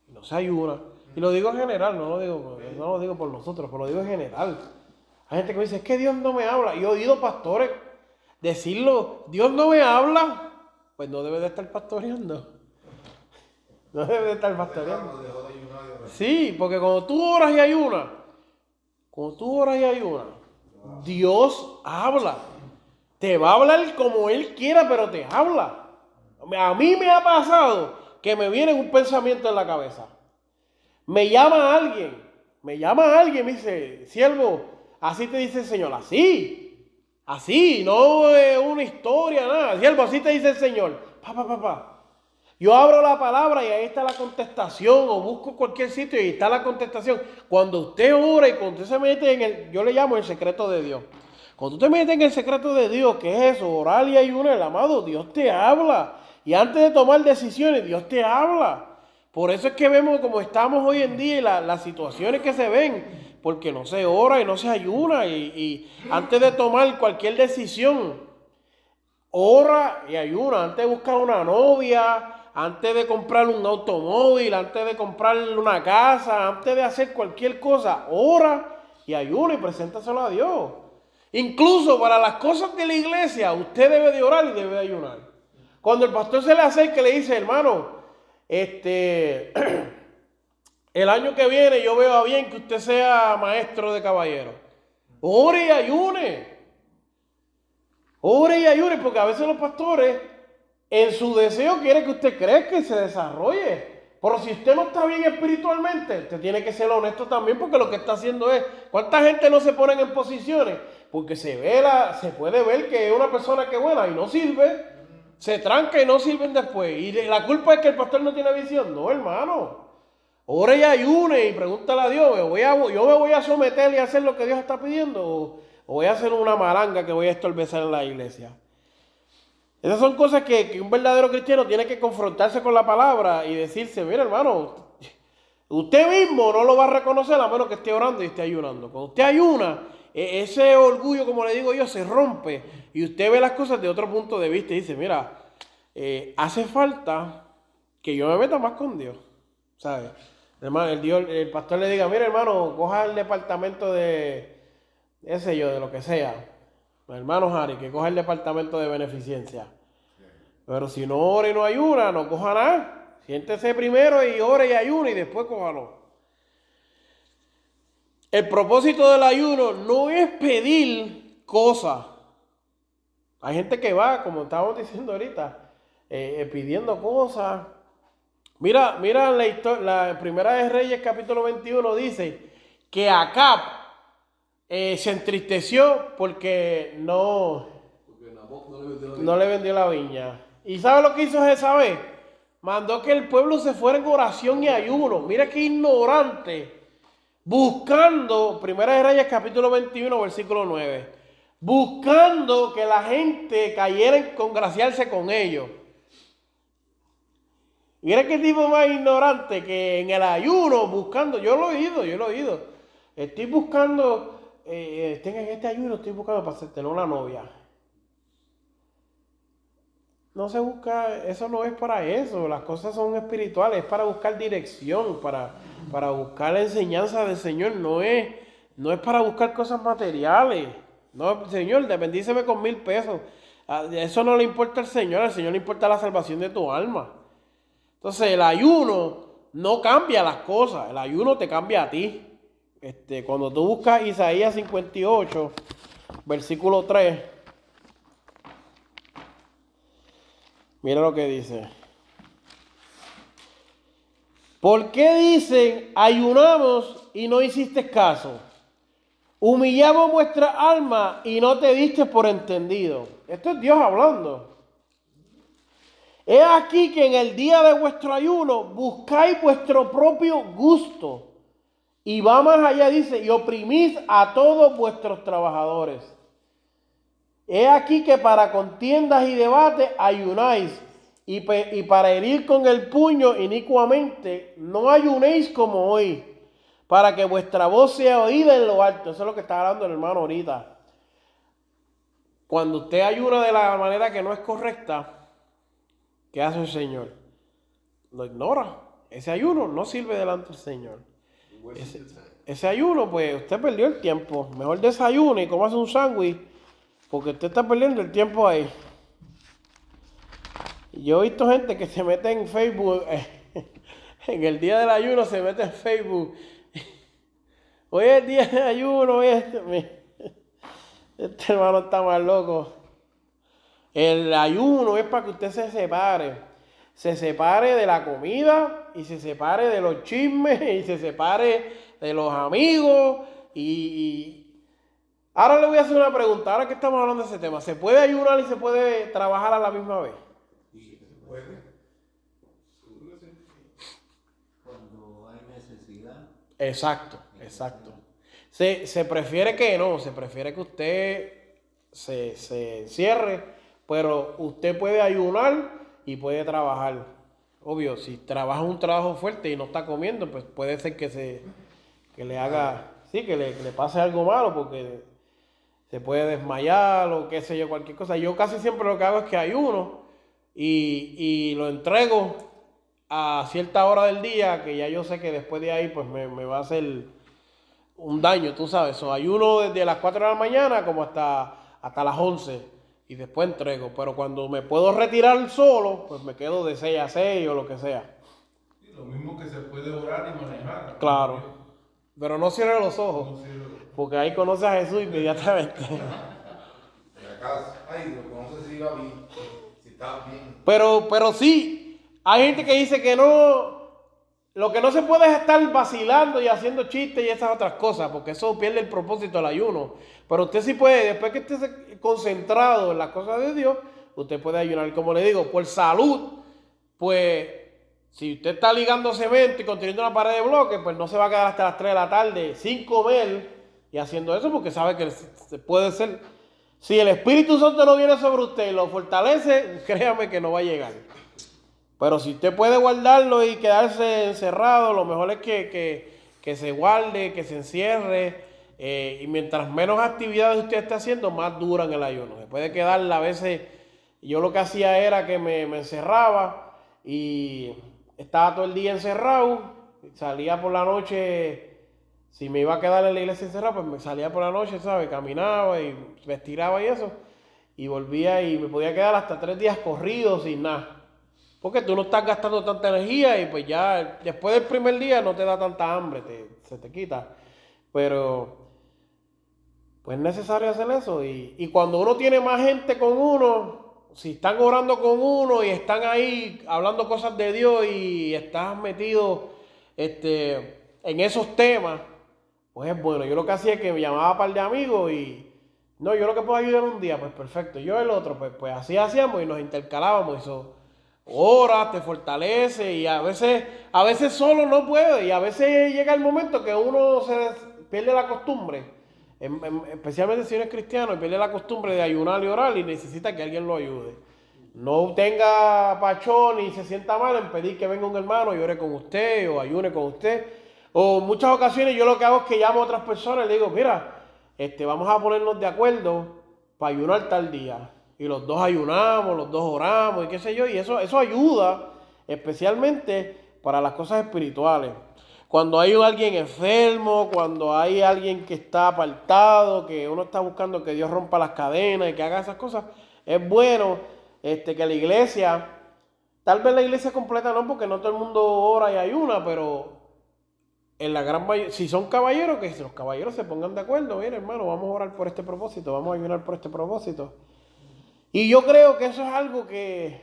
S1: no se ayuna. Y lo digo en general, no lo digo, no lo digo por nosotros, pero lo digo en general. Hay gente que dice, es que Dios no me habla. Y he oído pastores decirlo, Dios no me habla. Pues no debe de estar pastoreando. No debe de estar pastoreando. Sí, porque cuando tú oras y ayunas, cuando tú oras y ayunas, Dios habla. Te va a hablar como Él quiera, pero te habla. A mí me ha pasado que me viene un pensamiento en la cabeza. Me llama alguien, me llama alguien, me dice, siervo, así te dice el Señor, así, así, no es una historia, nada, siervo, así te dice el Señor, papá, papá. Yo abro la palabra y ahí está la contestación, o busco cualquier sitio y está la contestación. Cuando usted ora y cuando usted se mete en el, yo le llamo el secreto de Dios. Cuando usted mete en el secreto de Dios, que es eso, orar y ayunar, el amado, Dios te habla. Y antes de tomar decisiones, Dios te habla. Por eso es que vemos como estamos hoy en día y la- las situaciones que se ven, porque no se ora y no se ayuna. Y, antes de tomar cualquier decisión, ora y ayuna. Antes de buscar una novia, antes de comprar un automóvil, antes de comprar una casa, antes de hacer cualquier cosa, ora y ayuna y preséntaselo a Dios. Incluso para las cosas de la iglesia, usted debe de orar y debe de ayunar. Cuando el pastor se le acerca y le dice, hermano, este, *clears throat* el año que viene yo veo bien que usted sea maestro de caballero. Ore y ayune. Ore y ayune, porque a veces los pastores en su deseo quieren que usted crezca y se desarrolle. Pero si usted no está bien espiritualmente, usted tiene que ser honesto también, porque lo que está haciendo es, ¿cuánta gente no se pone en posiciones? Porque se ve la, se puede ver que es una persona que es buena y no sirve, se tranca y no sirven después. Y la culpa es que el pastor no tiene visión. No, hermano. Ore y ayune y pregúntale a Dios, ¿yo, voy a, yo me voy a someter y hacer lo que Dios está pidiendo o, voy a hacer una malanga que voy a estorbecer en la iglesia. Esas son cosas que, un verdadero cristiano tiene que confrontarse con la palabra y decirse, mira hermano, usted mismo no lo va a reconocer a menos que esté orando y esté ayunando. Cuando usted ayuna, e, ese orgullo, como le digo yo, se rompe y usted ve las cosas de otro punto de vista y dice, mira, eh, hace falta que yo me meta más con Dios, ¿sabes? El, Dios, el pastor le diga, mira hermano, coja el departamento de, ese yo, de lo que sea hermano Harry, que coja el departamento de beneficencia. Pero si no ora y no ayuna, no coja nada. Siéntese primero y ore y ayuna y después cójalo. El propósito del ayuno no es pedir cosas. Hay gente que va, como estábamos diciendo ahorita, eh, eh, pidiendo cosas. Mira, mira la, primera de Reyes capítulo 21 dice que Acab eh, se entristeció porque no, no le vendió la viña. ¿Y sabe lo que hizo Jezabel? Mandó que el pueblo se fuera en oración y ayuno. Mira qué ignorante. Buscando, Primera de Reyes capítulo 21, versículo 9. Buscando que la gente cayera en congraciarse con ellos. Mira qué tipo más ignorante que en el ayuno, buscando, yo lo he oído, yo lo he oído. Estoy buscando eh, en este ayuno, estoy buscando para tener una novia. No se busca, eso no es para eso, las cosas son espirituales, es para buscar dirección, para, para buscar la enseñanza del Señor, no es, no es para buscar cosas materiales. No, Señor, bendíceme con mil pesos. Ah, eso no le importa al Señor, al Señor le importa la salvación de tu alma. Entonces el ayuno no cambia las cosas, el ayuno te cambia a ti. Este, cuando tú buscas Isaías 58, versículo 3, mira lo que dice. ¿Por qué dicen, ayunamos y no hiciste caso? Humillamos vuestra alma y no te diste por entendido. Esto es Dios hablando. He aquí que en el día de vuestro ayuno buscáis vuestro propio gusto y va más allá, dice, y oprimís a todos vuestros trabajadores. He aquí que para contiendas y debates ayunáis, y, para herir con el puño inicuamente no ayunéis como hoy, para que vuestra voz sea oída en lo alto. Eso es lo que está hablando el hermano ahorita. Cuando usted ayuna de la manera que no es correcta, ¿qué hace el Señor? Lo ignora. Ese ayuno no sirve delante del Señor. Ese, ayuno, pues usted perdió el tiempo. Mejor desayune y hace un sándwich, porque usted está perdiendo el tiempo ahí. Yo he visto gente que se mete en Facebook, *laughs* en el día del ayuno se mete en Facebook. *laughs* Hoy es el día del ayuno, este, *laughs* este hermano está más loco. El ayuno es para que usted se separe se separe de la comida y se separe de los chismes *laughs* y se separe de los amigos y, Ahora le voy a hacer una pregunta, ahora que estamos hablando de ese tema, ¿se puede ayunar y se puede trabajar a la misma vez?
S5: Sí, se puede.
S4: Cuando hay necesidad.
S1: Exacto, exacto. Se, se prefiere que no, se prefiere que usted se, se encierre, pero usted puede ayunar y puede trabajar. Obvio, si trabaja un trabajo fuerte y no está comiendo, pues puede ser que se que le haga, sí, que le, pase algo malo porque se puede desmayar o qué sé yo, cualquier cosa. Yo casi siempre lo que hago es que ayuno y, y lo entrego a cierta hora del día, que ya yo sé que después de ahí pues me, me va a hacer un daño, tú sabes. So, ayuno desde las 4 de la mañana como hasta, hasta las 11 y después entrego. Pero cuando me puedo retirar solo, pues me quedo de 6 a 6 o lo que sea.
S6: Sí, lo mismo que se puede orar y manejar.
S1: Claro. Pero no cierre los ojos, porque ahí conoce a Jesús inmediatamente.
S5: Ay, lo si va bien. Si está bien.
S1: Pero, pero sí, hay gente que dice que no, lo que no se puede es estar vacilando y haciendo chistes y esas otras cosas, porque eso pierde el propósito del ayuno. Pero usted sí puede, después que esté concentrado en las cosas de Dios, usted puede ayunar. Como le digo, por salud, pues si usted está ligando cemento y construyendo una pared de bloques, pues no se va a quedar hasta las 3 de la tarde sin comer y haciendo eso, porque sabe que se puede ser. Si el Espíritu Santo no viene sobre usted y lo fortalece, *laughs* créame que no va a llegar. Pero si usted puede guardarlo y quedarse encerrado, lo mejor es que, que- que se guarde, que se encierre. eh, y mientras menos actividades usted esté haciendo, más duran el ayuno. Se puede quedar a veces. Yo lo que hacía era que me, me encerraba y estaba todo el día encerrado. Salía por la noche. Si me iba a quedar en la iglesia encerrado, pues me salía por la noche, ¿sabes? Caminaba y me estiraba y eso. Y volvía y me podía quedar hasta tres días corridos sin nada. Porque tú no estás gastando tanta energía y pues ya después del primer día no te da tanta hambre, te- se te quita. Pero pues es necesario hacer eso. Y, y cuando uno tiene más gente con uno, si están orando con uno y están ahí hablando cosas de Dios y estás metido este, en esos temas, pues es bueno. Yo lo que hacía es que me llamaba a par de amigos y no, yo lo que puedo ayudar un día, pues perfecto. Yo el otro, pues, pues así hacíamos y nos intercalábamos. Eso ora, te fortalece y a veces, a veces solo no puede y a veces llega el momento que uno se pierde la costumbre, em- em- especialmente si uno es cristiano y pierde la costumbre de ayunar y orar y necesita que alguien lo ayude. No tenga pachón y se sienta mal en pedir que venga un hermano y ore con usted o ayune con usted. O muchas ocasiones yo lo que hago es que llamo a otras personas y le digo, mira, este, vamos a ponernos de acuerdo para ayunar tal día. Y los dos ayunamos, los dos oramos y qué sé yo. Y eso, eso ayuda especialmente para las cosas espirituales. Cuando hay alguien enfermo, cuando hay alguien que está apartado, que uno está buscando que Dios rompa las cadenas y que haga esas cosas, es bueno este, que la iglesia, tal vez la iglesia completa no, porque no todo el mundo ora y ayuna, pero en la gran mayoría, si son caballeros, que los caballeros se pongan de acuerdo, mira hermano, vamos a orar por este propósito, vamos a ayunar por este propósito. Y yo creo que eso es algo que,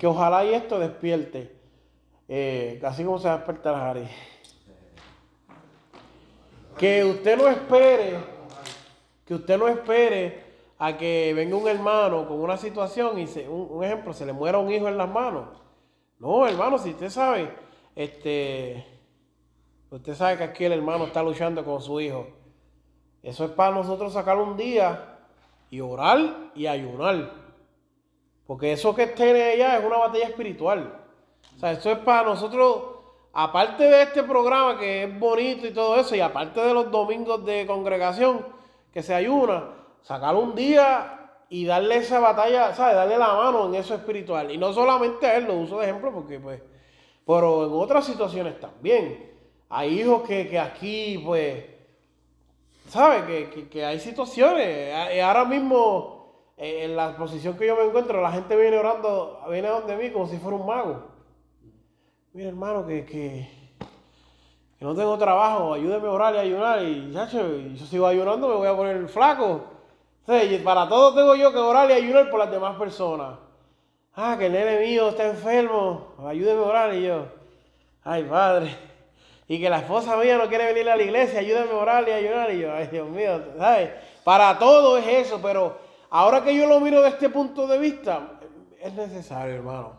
S1: que ojalá y esto despierte, eh, así como se va a despertar. Que usted no espere, que usted no espere a que venga un hermano con una situación y se, un, un ejemplo, se le muera un hijo en las manos. No, hermano, si usted sabe, este, usted sabe que aquí el hermano está luchando con su hijo. Eso es para nosotros sacar un día y orar y ayunar. Porque eso que tiene allá es una batalla espiritual. O sea, eso es para nosotros, aparte de este programa que es bonito y todo eso, y aparte de los domingos de congregación que se ayuna, sacar un día y darle esa batalla, ¿sabes? Darle la mano en eso espiritual. Y no solamente a él, lo uso de ejemplo porque, pues, pero en otras situaciones también. Hay hijos que, que aquí, pues, ¿sabes? Que, que- hay situaciones. Y Ahora mismo, eh, en la posición que yo me encuentro, la gente viene orando, viene donde mí como si fuera un mago. Mira, hermano, que, que, que no tengo trabajo, ayúdeme a orar y a ayunar. Y, chacho, yo sigo ayunando, me voy a poner flaco. Y para todo tengo yo que orar y ayunar por las demás personas. Ah, que el nene mío está enfermo, ayúdeme a orar. Y yo, ay, padre. Y que la esposa mía no quiere venir a la iglesia, ayúdame a orar y a ayunar. Y yo, ay, Dios mío, ¿sabes? Para todo es eso, pero ahora que yo lo miro de este punto de vista, es necesario, hermano.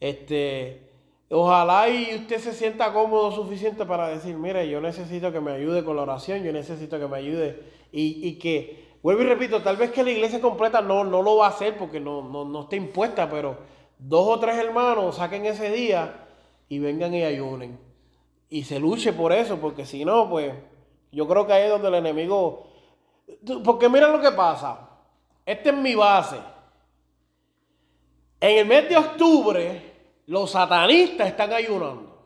S1: Este, ojalá y usted se sienta cómodo suficiente para decir, mire, yo necesito que me ayude con la oración, yo necesito que me ayude y, y que, vuelvo y repito, tal vez que la iglesia completa no, no lo va a hacer porque no, no, no está impuesta, pero dos o tres hermanos saquen ese día y vengan y ayunen. Y se luche por eso, porque si no, pues yo creo que ahí es donde el enemigo... Porque mira lo que pasa. Esta es mi base. En el mes de octubre, los satanistas están ayunando.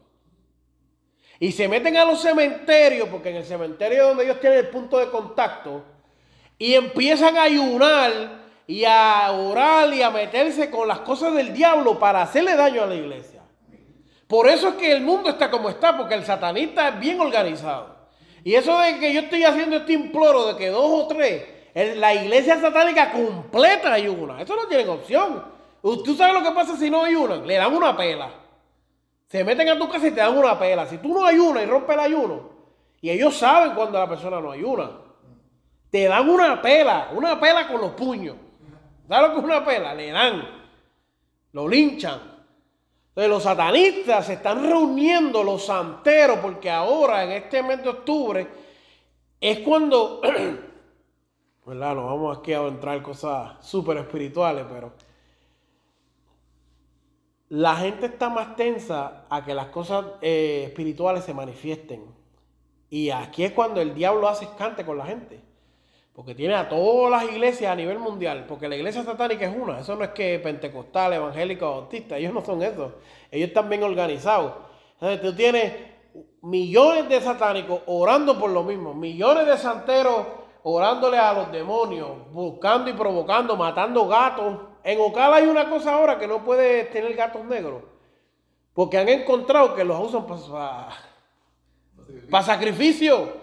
S1: Y se meten a los cementerios, porque en el cementerio es donde ellos tienen el punto de contacto, y empiezan a ayunar y a orar y a meterse con las cosas del diablo para hacerle daño a la iglesia. Por eso es que el mundo está como está, porque el satanista es bien organizado. Y eso de que yo estoy haciendo este imploro de que dos o tres, la iglesia satánica completa ayuna. Eso no tienen opción. ¿Tú sabes lo que pasa si no ayunan? Le dan una pela. Se meten a tu casa y te dan una pela. Si tú no ayunas y rompes el ayuno, y ellos saben cuando la persona no ayuna, te dan una pela, una pela con los puños. ¿Sabes lo que es una pela? Le dan, lo linchan. Entonces los satanistas se están reuniendo, los santeros, porque ahora en este mes de octubre es cuando, *clears throat* ¿verdad? No vamos aquí a entrar en cosas súper espirituales, pero la gente está más tensa a que las cosas eh, espirituales se manifiesten. Y aquí es cuando el diablo hace escante con la gente. Porque tiene a todas las iglesias a nivel mundial. Porque la iglesia satánica es una. Eso no es que pentecostal, evangélico, bautista. Ellos no son eso. Ellos están bien organizados. Entonces tú tienes millones de satánicos orando por lo mismo. Millones de santeros orándole a los demonios. Buscando y provocando, matando gatos. En Ocala hay una cosa ahora que no puede tener gatos negros. Porque han encontrado que los usan para, para sacrificio.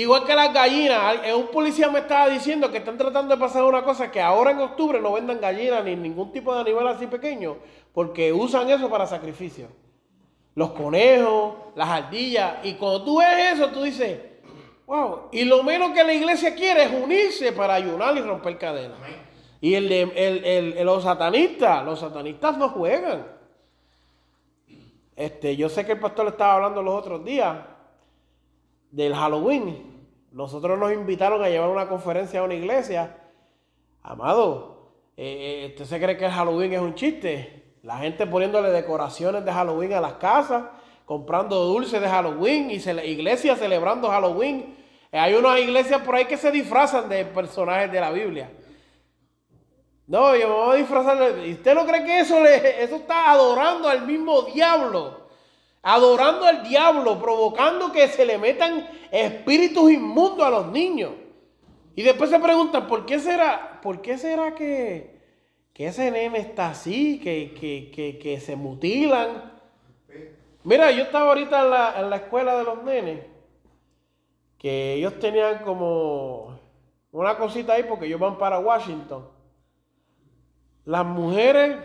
S1: Igual que las gallinas, eh, un policía me estaba diciendo que están tratando de pasar una cosa que ahora en octubre no vendan gallinas ni ningún tipo de animal así pequeño, porque usan eso para sacrificio. Los conejos, las ardillas, y cuando tú ves eso, tú dices, wow, y lo menos que la iglesia quiere es unirse para ayunar y romper cadenas. Y el, de- el- el- los satanistas, los satanistas no juegan. Este, yo sé que el pastor estaba hablando los otros días del Halloween. Nosotros nos invitaron a llevar una conferencia a una iglesia. Amado, eh, eh, ¿usted se cree que el Halloween es un chiste? La gente poniéndole decoraciones de Halloween a las casas, comprando dulces de Halloween y iglesias celebrando Halloween. Eh, hay unas iglesias por ahí que se disfrazan de personajes de la Biblia. No, yo me voy a disfrazar. de- ¿Y usted no cree que eso, le, eso está adorando al mismo diablo? Adorando al diablo, provocando que se le metan espíritus inmundos a los niños. Y después se preguntan, ¿por qué será, por qué será que, que ese nene está así, que, que, que, que se mutilan? Mira, yo estaba ahorita en la, en la escuela de los nenes, que ellos tenían como una cosita ahí porque ellos van para Washington. Las mujeres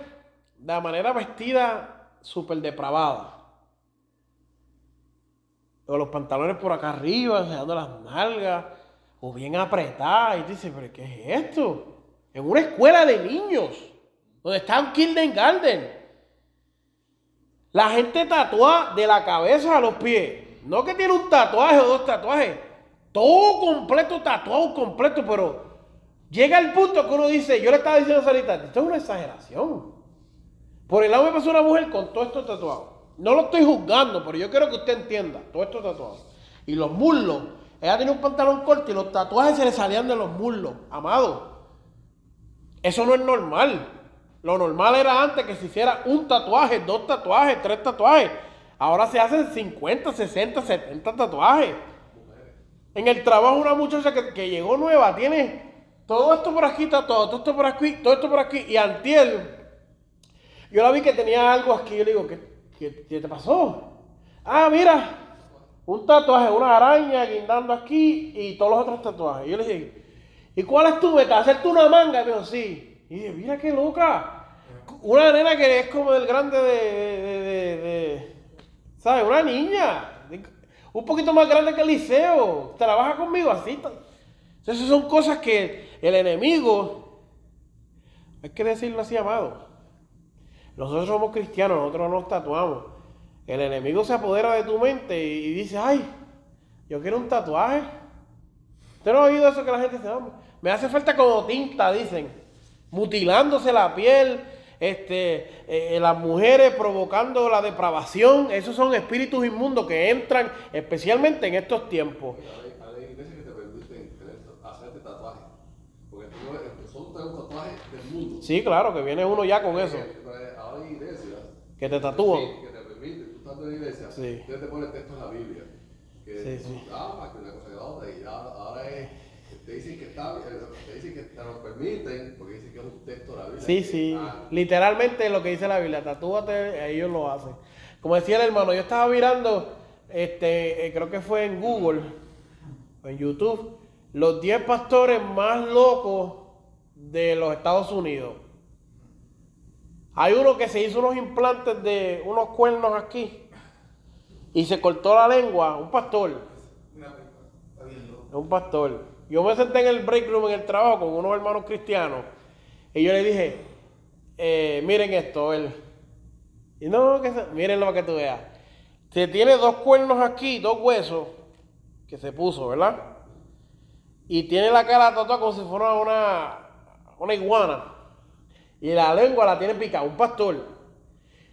S1: de manera vestida súper depravada. O los pantalones por acá arriba, enseñando las nalgas, o bien apretadas. Y tú dices, ¿pero qué es esto? En una escuela de niños, donde está un kindergarten. La gente tatúa de la cabeza a los pies. No que tiene un tatuaje o dos tatuajes. Todo completo, tatuado completo, pero llega el punto que uno dice, yo le estaba diciendo a Sarita, esto es una exageración. Por el lado me pasó una mujer con todo esto tatuado. No lo estoy juzgando, pero yo quiero que usted entienda, todo esto tatuado. Y los muslos, ella tenía un pantalón corto y los tatuajes se le salían de los muslos. Amado, eso no es normal. Lo normal era antes que se hiciera un tatuaje, dos tatuajes, tres tatuajes. Ahora se hacen 50, 60, 70 tatuajes. En el trabajo una muchacha que, que llegó nueva tiene todo esto por aquí todo esto por aquí, todo esto por aquí. Y antier, yo la vi que tenía algo aquí. Yo le digo, ¿qué, qué- te pasó? Ah, mira, un tatuaje, una araña guindando aquí y todos los otros tatuajes. Yo le dije, ¿y cuál es tu meta? ¿Hacerte una manga? Y me dijo, sí. Y dije, mira qué loca. Una nena que es como del grande de, de, de- de- ¿sabes? Una niña. Un poquito más grande que el liceo. Trabaja conmigo así. Entonces son cosas que el enemigo, hay que decirlo así, amado. Nosotros somos cristianos, nosotros no nos tatuamos. El enemigo se apodera de tu mente y dice, ay, yo quiero un tatuaje. ¿Usted no ha oído eso que la gente dice? "No, me hace falta como tinta, dicen. Mutilándose la piel, este, eh, las mujeres provocando la depravación. Esos son espíritus inmundos que entran especialmente en estos tiempos.
S3: Hay, hay iglesias que te permiten hacerte tatuajes. Porque son un tatuaje del mundo.
S1: Sí, claro, que viene uno ya con eso.
S3: Iglesias
S1: Que te tatúan.
S3: Que te permite, tú estás en la iglesia,
S1: Sí.
S3: usted te pone el texto en la Biblia. Que
S1: Sí,
S3: son
S1: sí.
S3: damas, que una cosa que la otra, y ahora, ahora es, te dicen que está, te dicen que te lo permiten, porque dicen que es un texto de la Biblia.
S1: Sí, sí.
S3: ah,
S1: Literalmente lo que dice la Biblia, tatúate, ellos lo hacen. Como decía el hermano, yo estaba mirando, este, eh, creo que fue en Google, o en YouTube, los 10 pastores más locos de los Estados Unidos. Hay uno que se hizo unos implantes de unos cuernos aquí y se cortó la lengua, un pastor. Un pastor. Yo me senté en el break room en el trabajo con unos hermanos cristianos y yo le dije, eh, miren esto, él. Y no, que se- miren lo que tú veas. Se tiene dos cuernos aquí, dos huesos que se puso, ¿verdad? Y tiene la cara tatuada como si fuera una, una iguana. Y la lengua la tiene picada, un pastor.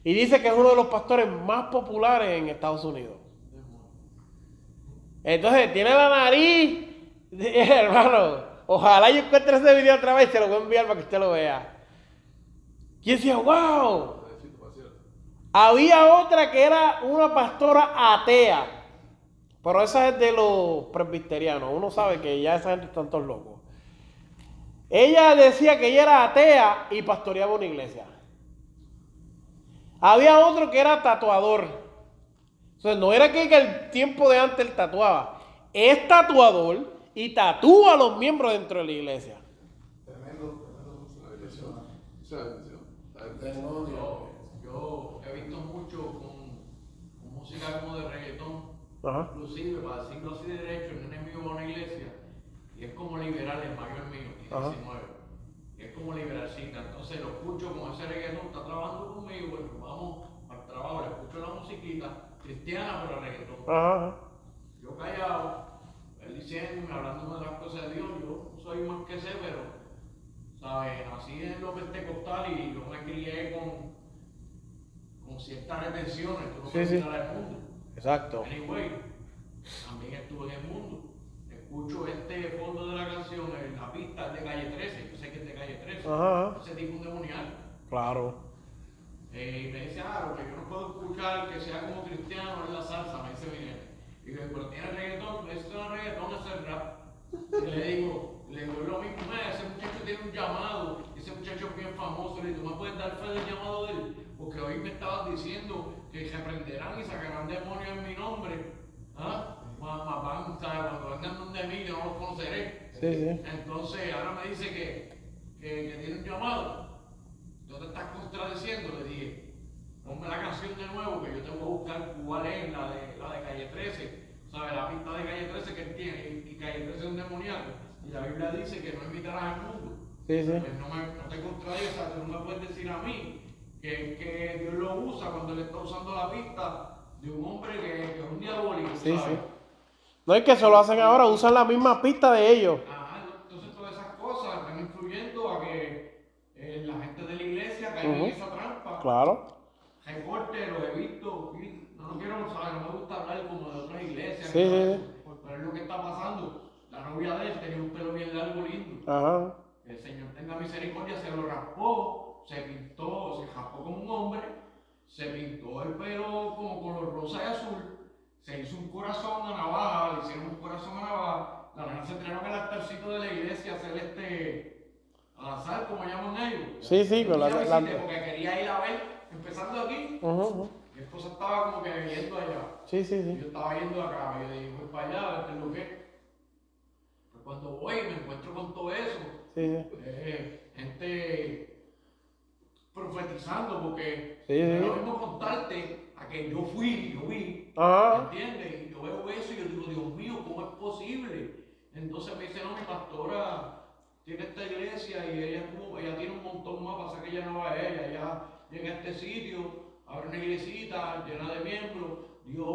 S1: Y dice que es uno de los pastores más populares en Estados Unidos. Entonces, tiene la nariz. *laughs* Hermano, ojalá yo encuentre ese video otra vez y se lo voy a enviar para que usted lo vea. Y decía, wow. Había otra que era una pastora atea. Pero esa es de los presbiterianos. Uno sabe que ya esa gente están todos locos. Ella decía que ella era atea y pastoreaba una iglesia. Había otro que era tatuador. O sea, no era que en el tiempo de antes él tatuaba. Es tatuador y tatúa a los miembros dentro de la iglesia.
S3: La bendición.
S4: Yo, yo he visto mucho con, con música como de reggaetón,
S1: Ajá.
S4: inclusive, para decirlo así de derecho, un enemigo de una iglesia, y es como liberal el mayor mío, tiene
S1: Ajá.
S4: 19. Y es como liberalcita, entonces lo escucho con ese reggaetón, está trabajando conmigo, y vamos al trabajo, le escucho la musiquita, cristiana pero reggaetón.
S1: Ajá.
S4: Yo callado, él diciéndome, hablándome de las cosas de Dios, yo soy más que sé, pero, ¿sabes? Nací en lo pentecostal y yo me crié con, con ciertas retenciones, tú no
S1: Sí,
S4: puedes
S1: sí.
S4: mundo.
S1: Exacto.
S4: Anyway, también estuve en el mundo. Escucho este fondo de la canción, la pista es de calle 13, yo sé que es de calle 13,
S1: Ajá,
S4: ese tipo un demonial.
S1: Claro.
S4: Eh, y me dice, ah, lo que yo no puedo escuchar que sea como cristiano es la salsa, me dice Miguel. Y digo, pero tiene reggaetón, esto no es reggaetón, es el rap. Y le digo, le digo, es lo mismo, "Mira, ese muchacho tiene un llamado, ese muchacho es bien famoso, le digo, ¿tú me puedes dar fe del llamado de él? Porque hoy me estabas diciendo que reprenderán y sacarán demonios en mi nombre. ¿Ah? Van, ¿sabes? Cuando vengan donde mí, yo no los conoceré.
S1: Sí, sí.
S4: Entonces, ahora me dice que, que, que tiene un llamado. Tú te estás contradiciendo, le dije. Ponme la canción de nuevo, que yo te voy a buscar cuál es la de, la de Calle 13. ¿Sabes? La pista de Calle 13 que él tiene. Y, y Calle 13 es un demoníaco. Y la Biblia dice que no invitarás al mundo.
S1: Sí, sí.
S4: Pues no, me, no te contradigas, tú no me puedes decir a mí que, que Dios lo usa cuando le está usando la pista de un hombre que, que es un diabólico.
S1: Sí,
S4: ¿sabes?
S1: No es que se lo hacen ahora, usan la misma pista de ellos.
S4: Ajá, entonces todas esas cosas están influyendo a que eh, la gente de la iglesia caiga
S1: Ujú.
S4: en esa trampa.
S1: Claro.
S4: Recorte, lo he visto, no, no quiero saber, no me gusta hablar como de otras iglesias,
S1: Sí, sí,
S4: pero es lo que está pasando. La novia de él tenía un pelo bien largo, lindo.
S1: Ajá.
S4: El Señor tenga misericordia, se lo raspó, se pintó, se raspó como un hombre, se pintó el pelo como color rosa y azul, se hizo un corazón a navaja, le hicieron un corazón a navaja, la nena se entrenó en el altarcito de la iglesia a hacer este, azar, como llaman ellos.
S1: Sí, sí, con la- la-
S4: Porque quería ir a ver, empezando aquí, mi esposa estaba como que yendo allá.
S1: Sí, sí, sí.
S4: Yo estaba yendo acá, y yo dije, voy para allá, a ver lo que. Pero cuando voy me encuentro con todo eso.
S1: Sí, sí.
S4: Eh, gente profetizando, porque
S1: Sí, sí.
S4: lo mismo contarte a que yo fui, yo vi,
S1: Ajá.
S4: ¿entiendes? Y yo veo eso y yo digo, Dios mío, ¿cómo es posible? Entonces me dice, no, mi pastora tiene esta iglesia y ella, como- ella tiene un montón más, pasa que ella no va a ella, ella llega a este sitio, abre una iglesita llena de miembros, Dios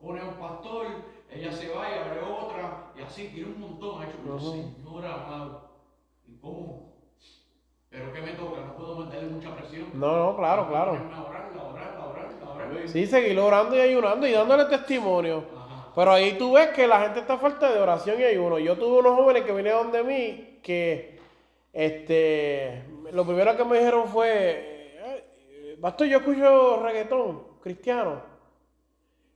S4: pone a un pastor, ella se va y abre otra, y así, tiene un montón, ha hecho, pero
S1: Ujú.
S4: Señor amado, ¿y cómo? Pero que me toca, no puedo meterle mucha presión.
S1: No, no, claro, claro. Sí, seguir orando y ayunando y dándole testimonio. Pero ahí tú ves que la gente está a falta de oración y ayuno. Yo tuve unos jóvenes que vinieron de mí que este lo primero que me dijeron fue, "Eh, Pastor, yo escucho reggaetón cristiano.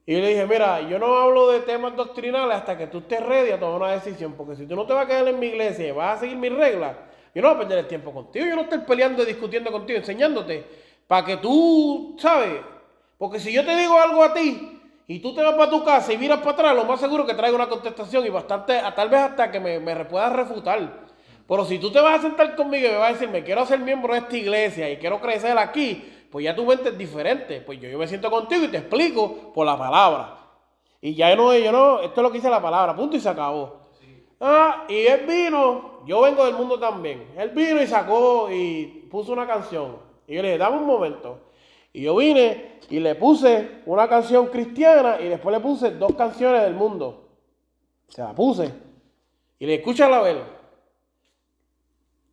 S1: Y yo le dije, mira, yo no hablo de temas doctrinales hasta que tú estés ready a tomar una decisión. Porque si tú no te vas a quedar en mi iglesia y vas a seguir mis reglas, yo no voy a perder el tiempo contigo. Yo no estoy peleando y discutiendo contigo, enseñándote. Para que tú, ¿sabes? Porque si yo te digo algo a ti y tú te vas para tu casa y miras para atrás, lo más seguro que traiga una contestación y bastante, tal vez hasta que me, me puedas refutar. Pero si tú te vas a sentar conmigo y me vas a decir, me quiero ser miembro de esta iglesia y quiero crecer aquí, pues ya tu mente es diferente. Pues yo, yo me siento contigo y te explico por la palabra. Y ya no, yo no, esto es lo que dice la palabra, punto y se acabó. Ah, y él vino, yo vengo del mundo también. Él vino y sacó y puso una canción. Y yo le dije, dame un momento. Y yo vine y le puse una canción cristiana y después le puse dos canciones del mundo. Se la puse. Y le escucha a ver.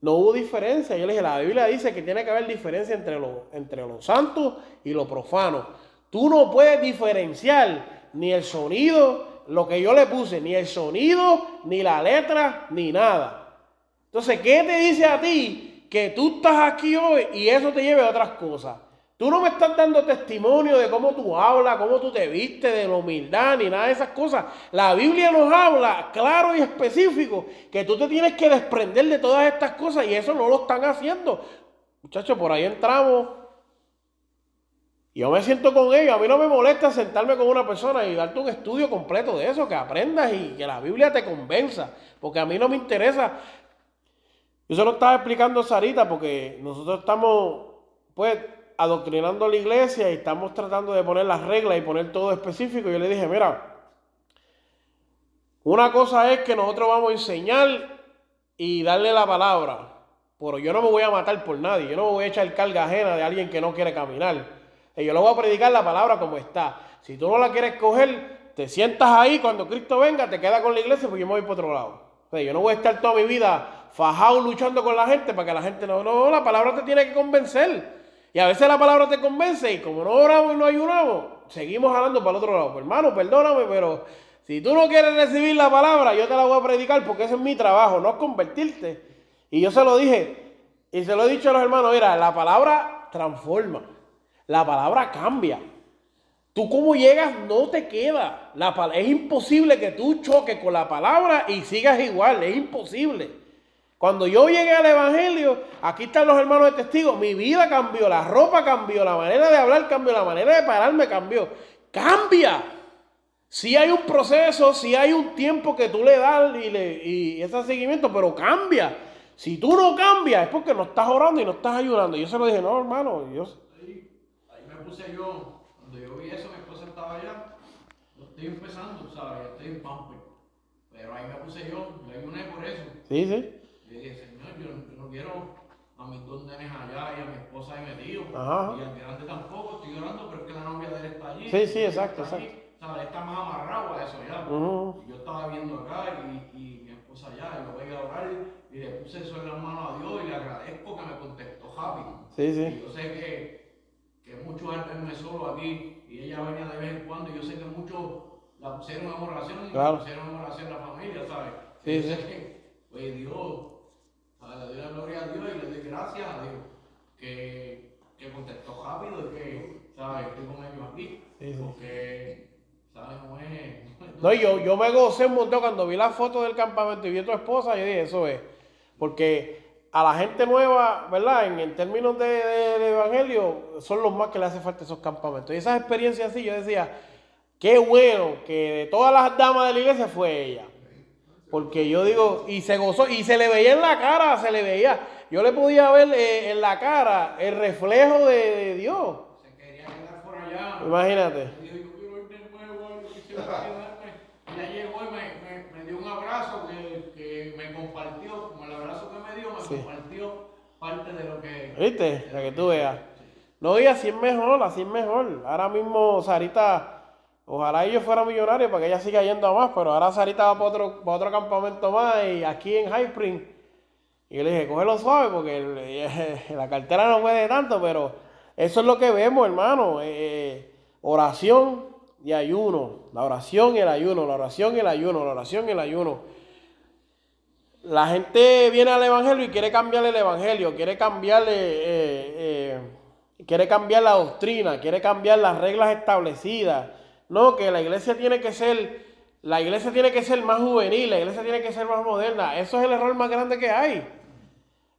S1: No hubo diferencia. Yo le dije, la Biblia dice que tiene que haber diferencia entre lo, entre lo santo y lo profano. Tú no puedes diferenciar ni el sonido, lo que yo le puse, ni el sonido, ni la letra, ni nada. Entonces, ¿qué te dice a ti que tú estás aquí hoy y eso te lleve a otras cosas? Tú no me estás dando testimonio de cómo tú hablas, cómo tú te vistes, de la humildad, ni nada de esas cosas. La Biblia nos habla claro y específico que tú te tienes que desprender de todas estas cosas y eso no lo están haciendo. Muchachos, por ahí entramos. Yo me siento con ellos. A mí no me molesta sentarme con una persona y darte un estudio completo de eso, que aprendas y que la Biblia te convenza. Porque a mí no me interesa. Yo se lo estaba explicando a Sarita porque nosotros estamos, pues, adoctrinando a la iglesia y estamos tratando de poner las reglas y poner todo específico. Yo le dije, mira, una cosa es que nosotros vamos a enseñar y darle la palabra. Pero yo no me voy a matar por nadie. Yo no me voy a echar carga ajena de alguien que no quiere caminar. Y yo le voy a predicar la palabra como está. Si tú no la quieres coger, te sientas ahí. Cuando Cristo venga, te quedas con la iglesia porque yo me voy por otro lado. O sea, yo no voy a estar toda mi vida fajado luchando con la gente para que la gente no. No, la palabra te tiene que convencer. Y a veces la palabra te convence y como no oramos y no ayunamos, seguimos jalando para el otro lado. Pues, hermano, perdóname, pero si tú no quieres recibir la palabra, yo te la voy a predicar porque ese es mi trabajo, no es convertirte. Y yo se lo dije, y se lo he dicho a los hermanos, mira, la palabra transforma, la palabra cambia. Tú como llegas no te queda. La, es imposible que tú choques con la palabra y sigas igual, es imposible. Cuando yo llegué al Evangelio, aquí están los hermanos de testigos, mi vida cambió, la ropa cambió, la manera de hablar cambió, la manera de pararme cambió. Cambia. Si hay un proceso, si hay un tiempo que tú le das y, le, y ese seguimiento, pero cambia. Si tú no cambias es porque no estás orando y no estás ayudando. Yo se lo dije, no, hermano, yo,
S4: Ahí, ahí me puse yo, cuando yo vi eso, mi esposa estaba allá, yo estoy empezando, ¿sabes? Yo estoy en pamper. Pero ahí me puse yo, yo ayuné por eso.
S1: sí, sí.
S4: Yo no- quiero a mis dos nenes allá y a mi esposa ahí metido.
S1: Ajá.
S4: Y al grande tampoco, estoy orando, pero es que la novia de él está allí.
S1: Sí, sí, exacto,
S4: está
S1: exacto.
S4: ¿Sabes? Está más amarrado a eso ya. Y yo estaba viendo acá y, y mi esposa allá, y lo voy a orar y le puse eso en la mano a Dios y le agradezco que me contestó rápido.
S1: Sí,
S4: Y
S1: sí.
S4: yo sé que, que muchos verme solo aquí y ella venía de vez en cuando, y yo sé que muchos la pusieron en oración y
S1: Claro.
S4: la pusieron en oración la familia, ¿sabes?
S1: Sí,
S4: Y yo
S1: sí.
S4: sé que, pues Dios, doy la gloria a Dios y le doy gracias a Dios que, que contestó rápido y que, ¿sabes? Estoy con ellos aquí.
S1: Sí, sí.
S4: Porque, ¿sabes? No es.
S1: No, yo, yo me gocé un montón cuando vi la foto del campamento y vi a tu esposa, yo dije, eso es. Porque a la gente nueva, ¿verdad? En, en términos de, de- de evangelio, son los más que le hace falta esos campamentos. Y esas experiencias así, yo decía, qué bueno que de todas las damas de la iglesia fue ella. Porque yo digo, y se gozó, y se le veía en la cara, se le veía. Yo le podía ver eh, en la cara el reflejo de, de Dios.
S4: Se quería quedar por allá.
S1: Imagínate.
S4: Y dijo, yo quiero ir de nuevo, yo quisiera quedarme. Ella llegó y me, me, me dio un abrazo que, que me compartió, como el abrazo que me dio, me
S1: Sí.
S4: compartió parte de lo que.
S1: ¿Viste? Para que tú veas. No, y así es mejor, así es mejor. Ahora mismo Sarita, ojalá ellos fueran millonarios para que ella siga yendo a más, pero ahora Sarita va para otro, para otro campamento más y aquí en High Spring. Y le dije, cógelo suave porque *laughs* la cartera no puede tanto, pero eso es lo que vemos, hermano. Eh, oración, y ayuno. La oración y el ayuno, la oración y el ayuno, la oración y el ayuno. La gente viene al evangelio y quiere cambiarle el evangelio, quiere cambiarle, eh, eh, quiere cambiar la doctrina, quiere cambiar las reglas establecidas. No, que la iglesia tiene que ser, la iglesia tiene que ser más juvenil, la iglesia tiene que ser más moderna. Eso es el error más grande que hay.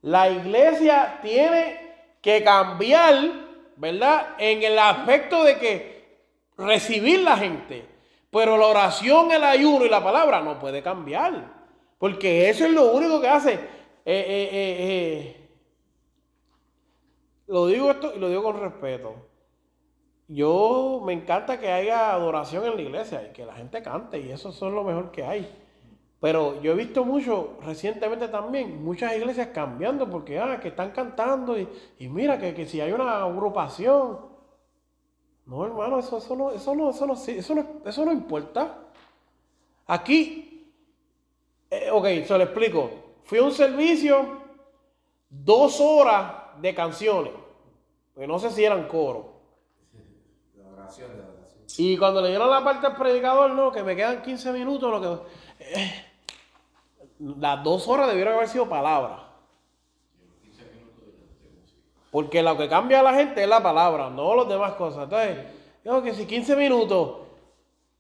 S1: La iglesia tiene que cambiar, ¿verdad? En el aspecto de que recibir la gente. Pero la oración, el ayuno y la palabra no puede cambiar. Porque eso es lo único que hace. Eh, eh, eh, lo digo esto y lo digo con respeto. Yo me encanta que haya adoración en la iglesia y que la gente cante y eso es lo mejor que hay. Pero yo he visto mucho recientemente también, muchas iglesias cambiando porque ah, que están cantando y, y mira que, que, si hay una agrupación. No, hermano, eso, eso, no, eso, no, eso, no, eso, no, eso no importa. Aquí, eh, ok, se lo explico. Fui a un servicio, dos horas de canciones. Pues no sé si eran coros. Y cuando le dieron la parte al predicador, no, que me quedan 15 minutos, lo que... Eh, las dos horas debieron haber sido palabras. Porque lo que cambia a la gente es la palabra, no las demás cosas. Entonces, digo que si 15 minutos,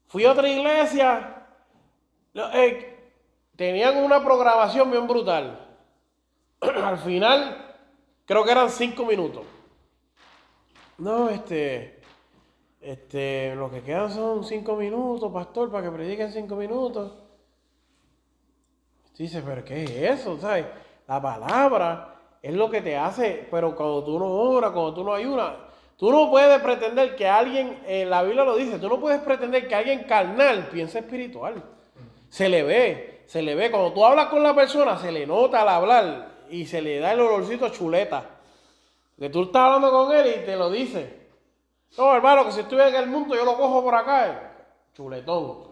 S1: fui a otra iglesia, eh, tenían una programación bien brutal. *clears throat* Al final, creo que eran 5 minutos. No, este, este, lo que quedan son 5 minutos, pastor, para que prediquen 5 minutos. Dice, pero ¿qué es eso? ¿Sabes? La palabra es lo que te hace, pero cuando tú no oras, cuando tú no ayunas, tú no puedes pretender que alguien, eh, la Biblia lo dice, tú no puedes pretender que alguien carnal piense espiritual. Se le ve, se le ve. Cuando tú hablas con la persona, se le nota al hablar y se le da el olorcito chuleta. Que tú estás hablando con él y te lo dice. No, hermano, que si estuviera en el mundo, yo lo cojo por acá. eh. Chuletón.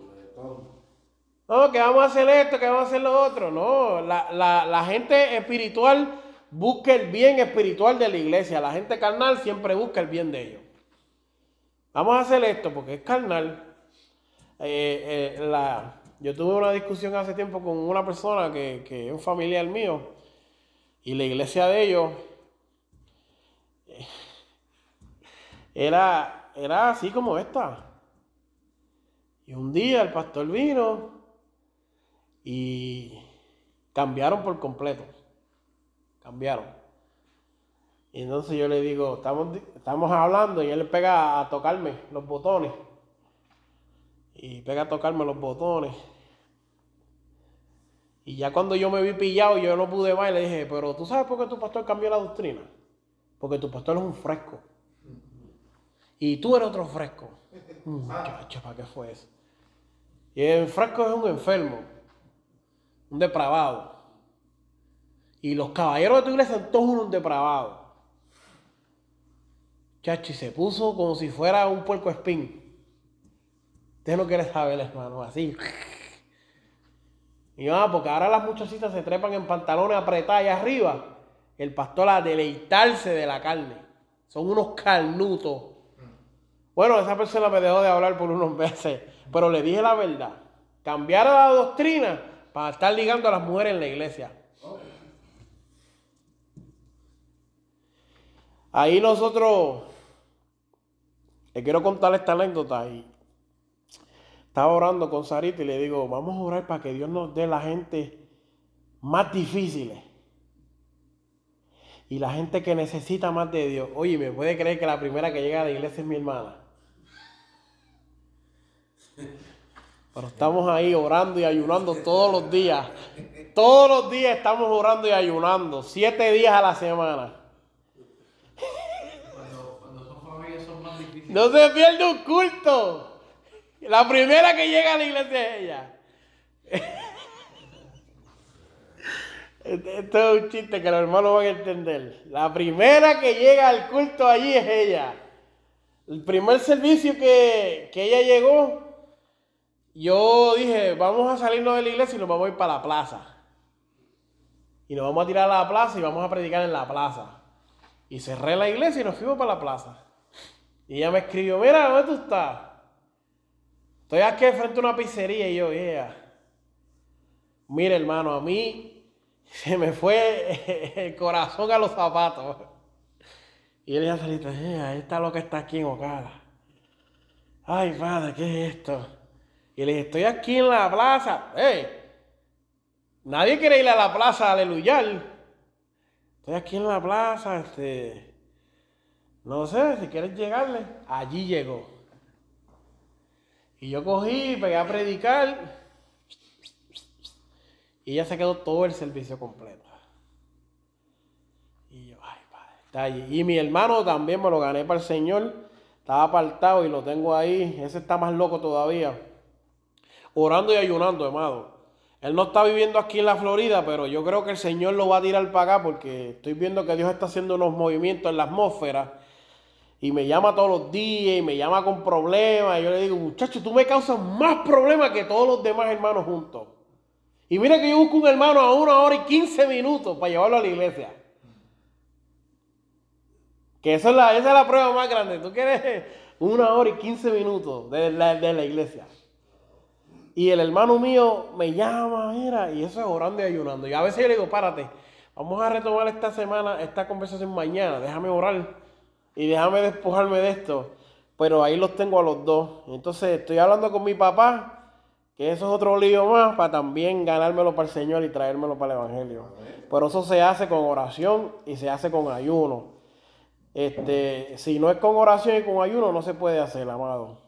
S1: No, que vamos a hacer esto, que vamos a hacer lo otro. No, la, la, la gente espiritual busca el bien espiritual de la iglesia. La gente carnal siempre busca el bien de ellos. Vamos a hacer esto porque es carnal. Eh, eh, la, yo tuve una discusión hace tiempo con una persona que, que es un familiar mío y la iglesia de ellos eh, era, era así como esta. Y un día el pastor vino y cambiaron por completo. Cambiaron. Y entonces yo le digo, estamos, estamos hablando y él pega a tocarme los botones. Y pega a tocarme los botones. Y ya cuando yo me vi pillado, yo no pude más le dije, pero tú sabes por qué tu pastor cambió la doctrina. Porque tu pastor es un fresco. Y tú eres otro fresco. Muchacho, ¿para qué fue eso? Y el fresco es un enfermo, un depravado. Y los caballeros de tu iglesia son todos unos depravados. Chachi se puso como si fuera un puerco espín. Usted no quiere saber, hermano, así. Y va, porque ahora las muchachitas se trepan en pantalones apretados allá arriba. El pastor a deleitarse de la carne. Son unos carnutos. Bueno, esa persona me dejó de hablar por unos *laughs* meses, pero le dije la verdad. Cambiar la doctrina para estar ligando a las mujeres en la iglesia. Ahí nosotros, le quiero contar esta anécdota y estaba orando con Sarita y le digo, vamos a orar para que Dios nos dé la gente más difíciles. Y la gente que necesita más de Dios. Oye, ¿me puede creer que la primera que llega a la iglesia es mi hermana? Pero estamos ahí orando y ayunando todos los días. Todos los días estamos orando y ayunando. Siete días a la semana.
S4: Cuando, cuando son familias son más difíciles.
S1: No se pierde un culto. La primera que llega a la iglesia es ella. Esto es un chiste que los hermanos van a entender. La primera que llega al culto allí es ella. El primer servicio que, que ella llegó, yo dije, vamos a salirnos de la iglesia y nos vamos a ir para la plaza. Y nos vamos a tirar a la plaza y vamos a predicar en la plaza. Y cerré la iglesia y nos fuimos para la plaza. Y ella me escribió, mira, ¿dónde tú estás? Estoy aquí frente a una pizzería y yo, yeah. Mire, hermano, a mí *laughs* se me fue *laughs* el corazón a los zapatos. Y él dije Salita, eh, ahí está lo que está aquí en Ocala. Ay, padre, ¿qué es esto? Y le dije, estoy aquí en la plaza. ¡Ey! Nadie quiere ir a la plaza a aleluyar. Estoy aquí en la plaza, este. No sé, si quieres llegarle. Allí llegó. Y yo cogí, pegué a predicar. Y ella se quedó todo el servicio completo. Y yo, ay, padre, está allí. Y mi hermano también me lo gané para el Señor. Estaba apartado y lo tengo ahí. Ese está más loco todavía. Orando y ayunando, amado. Él no está viviendo aquí en la Florida, pero yo creo que el Señor lo va a tirar para acá porque estoy viendo que Dios está haciendo unos movimientos en la atmósfera y me llama todos los días y me llama con problemas. Y yo le digo, muchacho, tú me causas más problemas que todos los demás hermanos juntos. Y mira que yo busco un hermano a una hora y quince minutos para llevarlo a la iglesia. Que esa es la, esa es la prueba más grande. Tú quieres una hora y quince minutos de la, de la iglesia. Y el hermano mío me llama, mira, y eso es orando y ayunando. Y a veces yo le digo, párate, vamos a retomar esta semana, esta conversación mañana, déjame orar y déjame despojarme de esto. Pero ahí los tengo a los dos. Entonces estoy hablando con mi papá que eso es otro lío más para también ganármelo para el Señor y traérmelo para el Evangelio. Pero eso se hace con oración y se hace con ayuno. Este, si no es con oración y con ayuno, no se puede hacer, amado.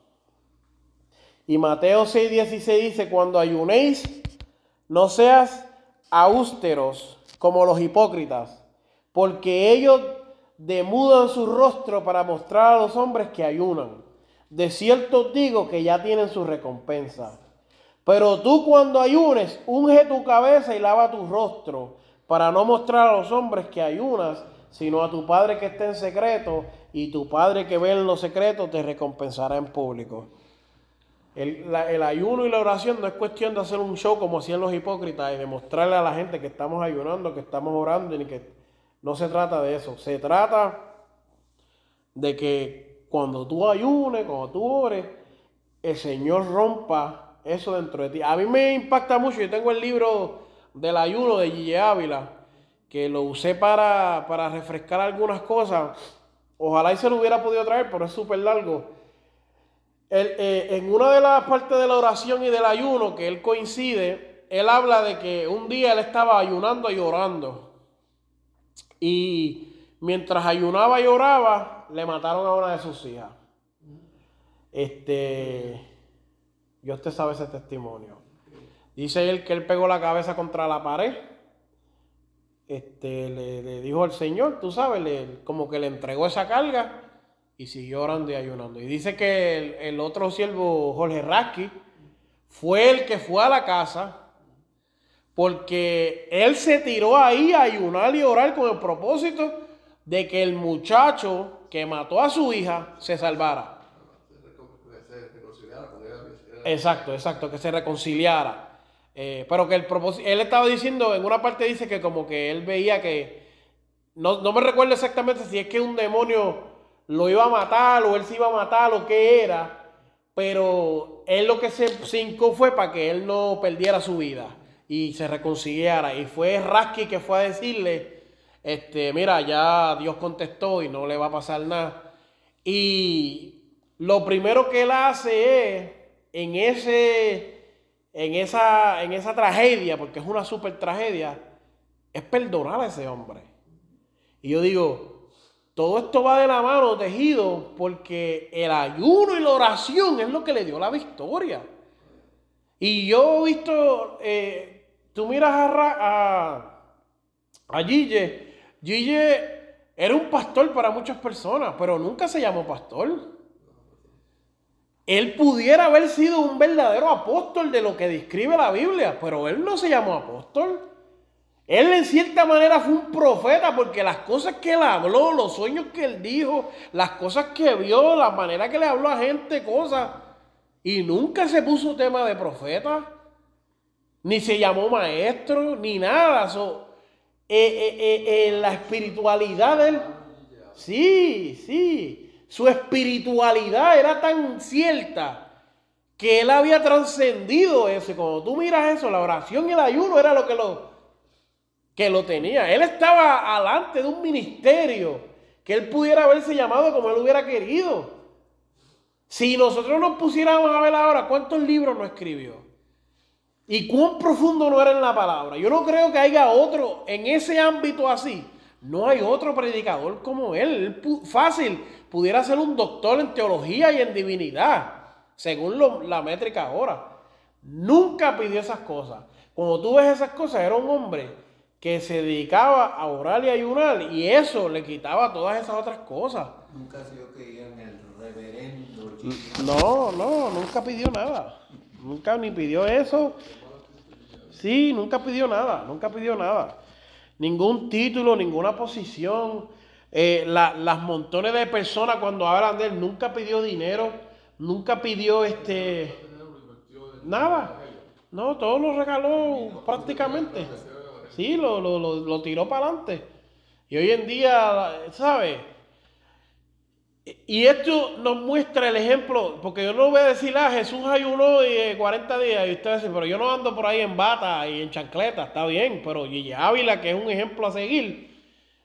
S1: Y Mateo 6:16 dice, cuando ayunéis, no seas austeros como los hipócritas, porque ellos demudan su rostro para mostrar a los hombres que ayunan. De cierto digo que ya tienen su recompensa. Pero tú cuando ayunes, unge tu cabeza y lava tu rostro, para no mostrar a los hombres que ayunas, sino a tu Padre que está en secreto, y tu Padre que ve en lo secreto te recompensará en público. El, el, ayuno y la oración no es cuestión de hacer un show como hacían los hipócritas y demostrarle a la gente que estamos ayunando, que estamos orando, ni que no se trata de eso. Se trata de que cuando tú ayunes, cuando tú ores, el Señor rompa eso dentro de ti. A mí me impacta mucho. Yo tengo el libro del ayuno de Gille Ávila, que lo usé para, para refrescar algunas cosas. Ojalá y se lo hubiera podido traer, pero es súper largo. Eh, en una de las partes de la oración y del ayuno que él coincide, él habla de que un día él estaba ayunando y orando. Y mientras ayunaba y oraba, le mataron a una de sus hijas. Este, y usted sabe ese testimonio. Dice él que él pegó la cabeza contra la pared. Este, le, dijo al Señor, tú sabes, como que le entregó esa carga y siguió orando y ayunando. Y dice que el, otro siervo, Jorge Rasky, fue el que fue a la casa porque él se tiró ahí a ayunar y orar con el propósito de que el muchacho que mató a su hija se salvara. Exacto, exacto, que se reconciliara. Eh, pero que el propósito, él estaba diciendo, en una parte dice que como que él veía que, no, no me recuerdo exactamente si es que un demonio lo iba a matar o él se iba a matar o qué era, pero él lo que se cincó fue para que él no perdiera su vida y se reconciliara. Y fue Rasky que fue a decirle, este, mira, ya Dios contestó y no le va a pasar nada. Y lo primero que él hace es en, ese, en, esa, en esa tragedia, porque es una super tragedia, es perdonar a ese hombre. Y yo digo, todo esto va de la mano tejido porque el ayuno y la oración es lo que le dio la victoria. Y yo he visto, eh, tú miras a, a, a Gille, Gille era un pastor para muchas personas, pero nunca se llamó pastor. Él pudiera haber sido un verdadero apóstol de lo que describe la Biblia, pero él no se llamó apóstol. Él en cierta manera fue un profeta porque las cosas que él habló, los sueños que él dijo, las cosas que vio, la manera que le habló a gente, cosas. Y nunca se puso tema de profeta, ni se llamó maestro, ni nada. So, eh, eh, eh, la espiritualidad de él. Sí, sí su espiritualidad era tan cierta que él había trascendido eso. Cuando tú miras eso, la oración y el ayuno era lo que lo, que lo tenía. Él estaba alante de un ministerio que él pudiera haberse llamado como él hubiera querido. Si nosotros nos pusiéramos a ver ahora cuántos libros no escribió y cuán profundo no era en la palabra, yo no creo que haya otro en ese ámbito así. No hay otro predicador como él. Fácil pudiera ser un doctor en teología y en divinidad, según lo- la métrica ahora. Nunca pidió esas cosas. Cuando tú ves esas cosas, era un hombre que se dedicaba a orar y ayunar y eso le quitaba todas esas otras cosas.
S7: Nunca se yo que en el reverendo.
S1: No, no, nunca pidió nada. Nunca ni pidió eso. Sí, nunca pidió nada, nunca pidió nada. Ningún título, ninguna posición. Eh, la- las montones de personas cuando hablan de él, nunca pidió dinero, nunca pidió este... Nada. No, todo lo regaló prácticamente. Sí, lo, lo, lo, tiró para adelante. Y hoy en día, ¿sabes? Y esto nos muestra el ejemplo, porque yo no voy a decir, ah, Jesús ayunó y, eh, 40 días, y ustedes dicen, pero yo no ando por ahí en bata y en chancleta, está bien, pero Gigi Ávila, que es un ejemplo a seguir,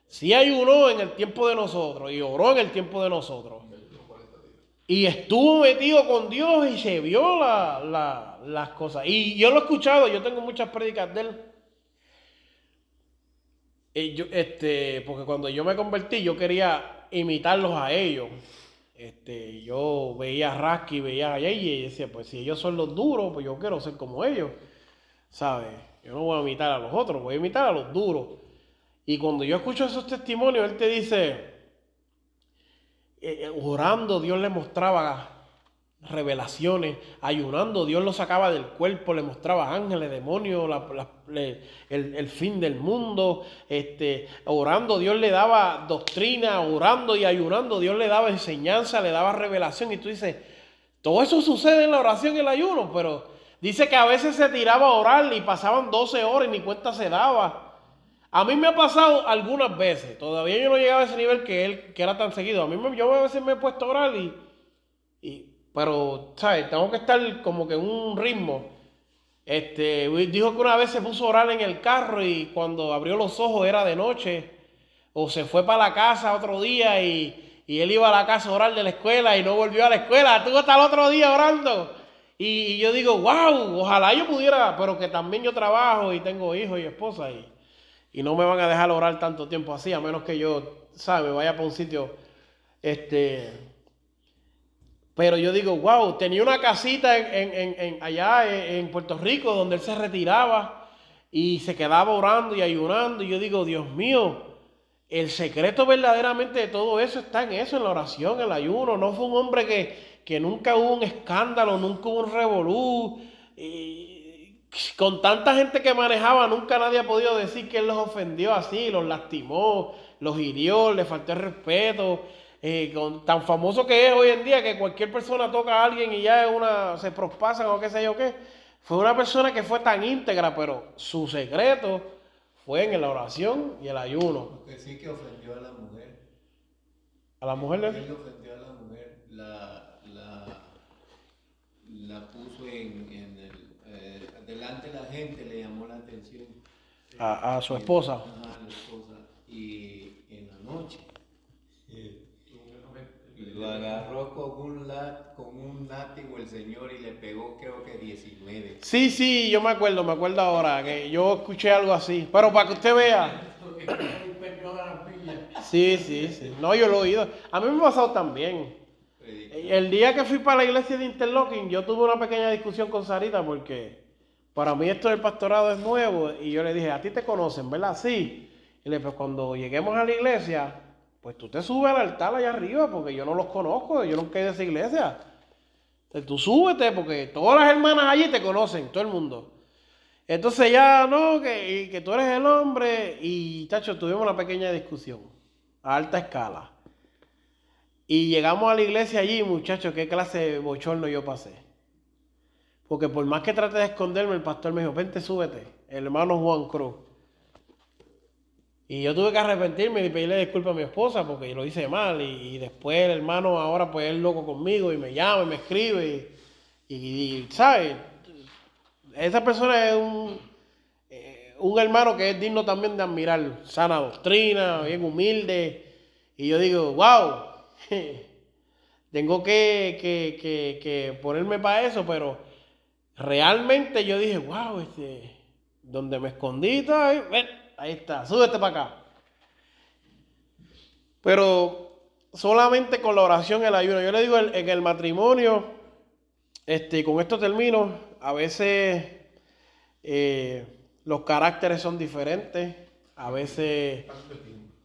S1: sí ayunó en el tiempo de nosotros y oró en el tiempo de nosotros. Y estuvo metido con Dios y se vio la- la- las cosas. Y yo lo he escuchado, yo tengo muchas prédicas de él. Yo, este, porque cuando yo me convertí, yo quería imitarlos a ellos. Este, yo veía a Rasky, veía a Yeye y decía, pues si ellos son los duros, pues yo quiero ser como ellos. ¿Sabes? Yo no voy a imitar a los otros, voy a imitar a los duros. Y cuando yo escucho esos testimonios, él te dice, eh, eh, orando, Dios le mostraba revelaciones, ayunando, Dios lo sacaba del cuerpo, le mostraba ángeles, demonios, la- el, el fin del mundo, este, orando, Dios le daba doctrina, orando y ayunando, Dios le daba enseñanza, le daba revelación, y tú dices, todo eso sucede en la oración y el ayuno, pero dice que a veces se tiraba a orar y pasaban 12 horas y ni cuenta se daba. A mí me ha pasado algunas veces, todavía yo no llegaba a ese nivel que él, que era tan seguido. A mí me- yo a veces me he puesto a orar y- pero, ¿sabes? Tengo que estar como que en un ritmo. Este, dijo que una vez se puso a orar en el carro y cuando abrió los ojos era de noche. O se fue para la casa otro día y, y él iba a la casa a orar de la escuela y no volvió a la escuela. Estuvo hasta el otro día orando. Y, y yo digo, wow, ojalá yo pudiera, pero que también yo trabajo y tengo hijos y esposa y, y no me van a dejar orar tanto tiempo así, a menos que yo, ¿sabes? Vaya para un sitio, este, pero yo digo, wow, tenía una casita en, en- en- allá en, en Puerto Rico donde él se retiraba y se quedaba orando y ayunando. Y yo digo, Dios mío, el secreto verdaderamente de todo eso está en eso, en la oración, en el ayuno. No fue un hombre que, que nunca hubo un escándalo, nunca hubo un revolú. y con tanta gente que manejaba, nunca nadie ha podido decir que él los ofendió así, los lastimó, los hirió, le faltó el respeto. Eh, con, tan famoso que es hoy en día que cualquier persona toca a alguien y ya es una, se prospasan o qué sé yo qué. Fue una persona que fue tan íntegra, pero su secreto fue en la oración y el ayuno.
S7: Porque sí que ofendió a la mujer.
S1: A la mujer
S7: Él ofendió a la mujer, la, la, la puso en, en el, eh, delante de la gente, le llamó la atención.
S1: a, a su esposa.
S7: Ajá, la esposa. Y en la noche eh, lo agarró con un, lat, con un látigo el señor y le pegó creo que 19.
S1: Sí, sí, yo me acuerdo, me acuerdo ahora que yo escuché algo así. Pero para que usted vea. Sí, sí, sí. No, yo lo he oído. A mí me ha pasado también. El día que fui para la iglesia de Interlocking, yo tuve una pequeña discusión con Sarita porque para mí esto del pastorado es nuevo y yo le dije, a ti te conocen, ¿verdad? Sí. Y le dije, pues cuando lleguemos a la iglesia, pues tú te subes al altar allá arriba porque yo no los conozco, yo nunca he ido a esa iglesia. Entonces tú súbete porque todas las hermanas allí te conocen, todo el mundo. Entonces ya, no, que, que tú eres el hombre y, chacho, tuvimos una pequeña discusión a alta escala. Y llegamos a la iglesia allí, muchachos, qué clase de bochorno yo pasé. Porque por más que trate de esconderme, el pastor me dijo, vente, súbete, el hermano Juan Cruz. Y yo tuve que arrepentirme y pedirle disculpas a mi esposa porque lo hice mal. Y, después el hermano ahora pues es loco conmigo y me llama y me escribe. Y, y, ¿sabes? Esa persona es un, eh, un hermano que es digno también de admirar. Sana doctrina, bien humilde. Y yo digo, wow, *laughs* tengo que, que, que, que ponerme para eso, pero realmente yo dije, wow, este, donde me escondí, está ahí, está, súbete para acá. Pero solamente con la oración el ayuno. Yo le digo en el matrimonio, este, con esto termino, a veces eh, los caracteres son diferentes, a veces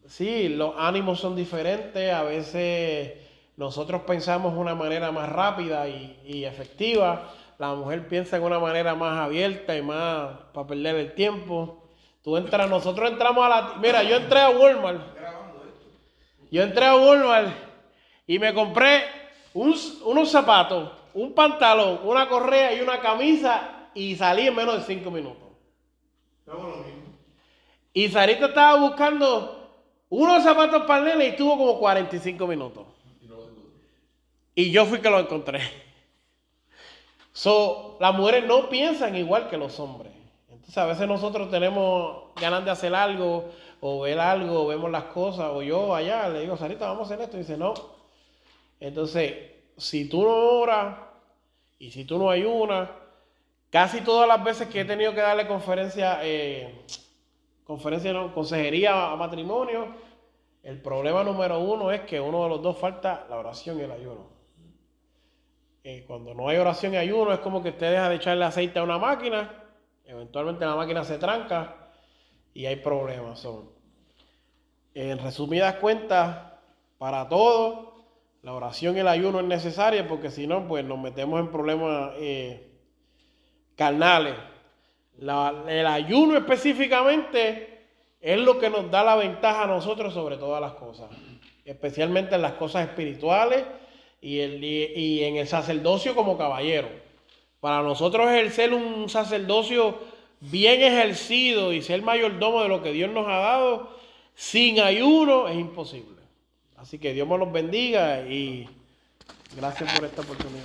S1: sí, los ánimos son diferentes, a veces nosotros pensamos de una manera más rápida y, y efectiva, la mujer piensa de una manera más abierta y más para perder el tiempo. Tú entras, nosotros entramos a la... Mira, yo entré a Walmart. Yo entré a Walmart y me compré un- unos zapatos, un pantalón, una correa y una camisa y salí en menos de cinco minutos. Y Sarita estaba buscando unos zapatos para nene y estuvo como 45 minutos. Y yo fui que lo encontré. So, las mujeres no piensan igual que los hombres. Entonces a veces nosotros tenemos ganas de hacer algo o ver algo, vemos las cosas, o yo allá le digo, Sarita, vamos a hacer esto, y dice, no. Entonces, si tú no oras y si tú no ayunas, casi todas las veces que he tenido que darle conferencia, eh, conferencia, consejería a matrimonio, el problema número uno es que uno de los dos falta la oración y el ayuno. Eh, cuando no hay oración y ayuno, es como que usted deja de echarle aceite a una máquina, eventualmente la máquina se tranca y hay problemas. En resumidas cuentas, para todo, la oración y el ayuno es necesaria porque si no, pues nos metemos en problemas eh, carnales. La- el ayuno específicamente es lo que nos da la ventaja a nosotros sobre todas las cosas, especialmente en las cosas espirituales y, el- y en el sacerdocio como caballero. Para nosotros ejercer un sacerdocio bien ejercido y ser mayordomo de lo que Dios nos ha dado, sin ayuno es imposible. Así que Dios me los bendiga y gracias por esta oportunidad.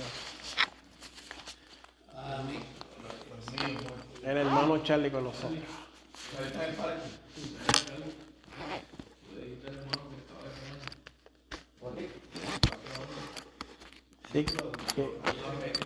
S1: El hermano Charlie con nosotros. Sí, que-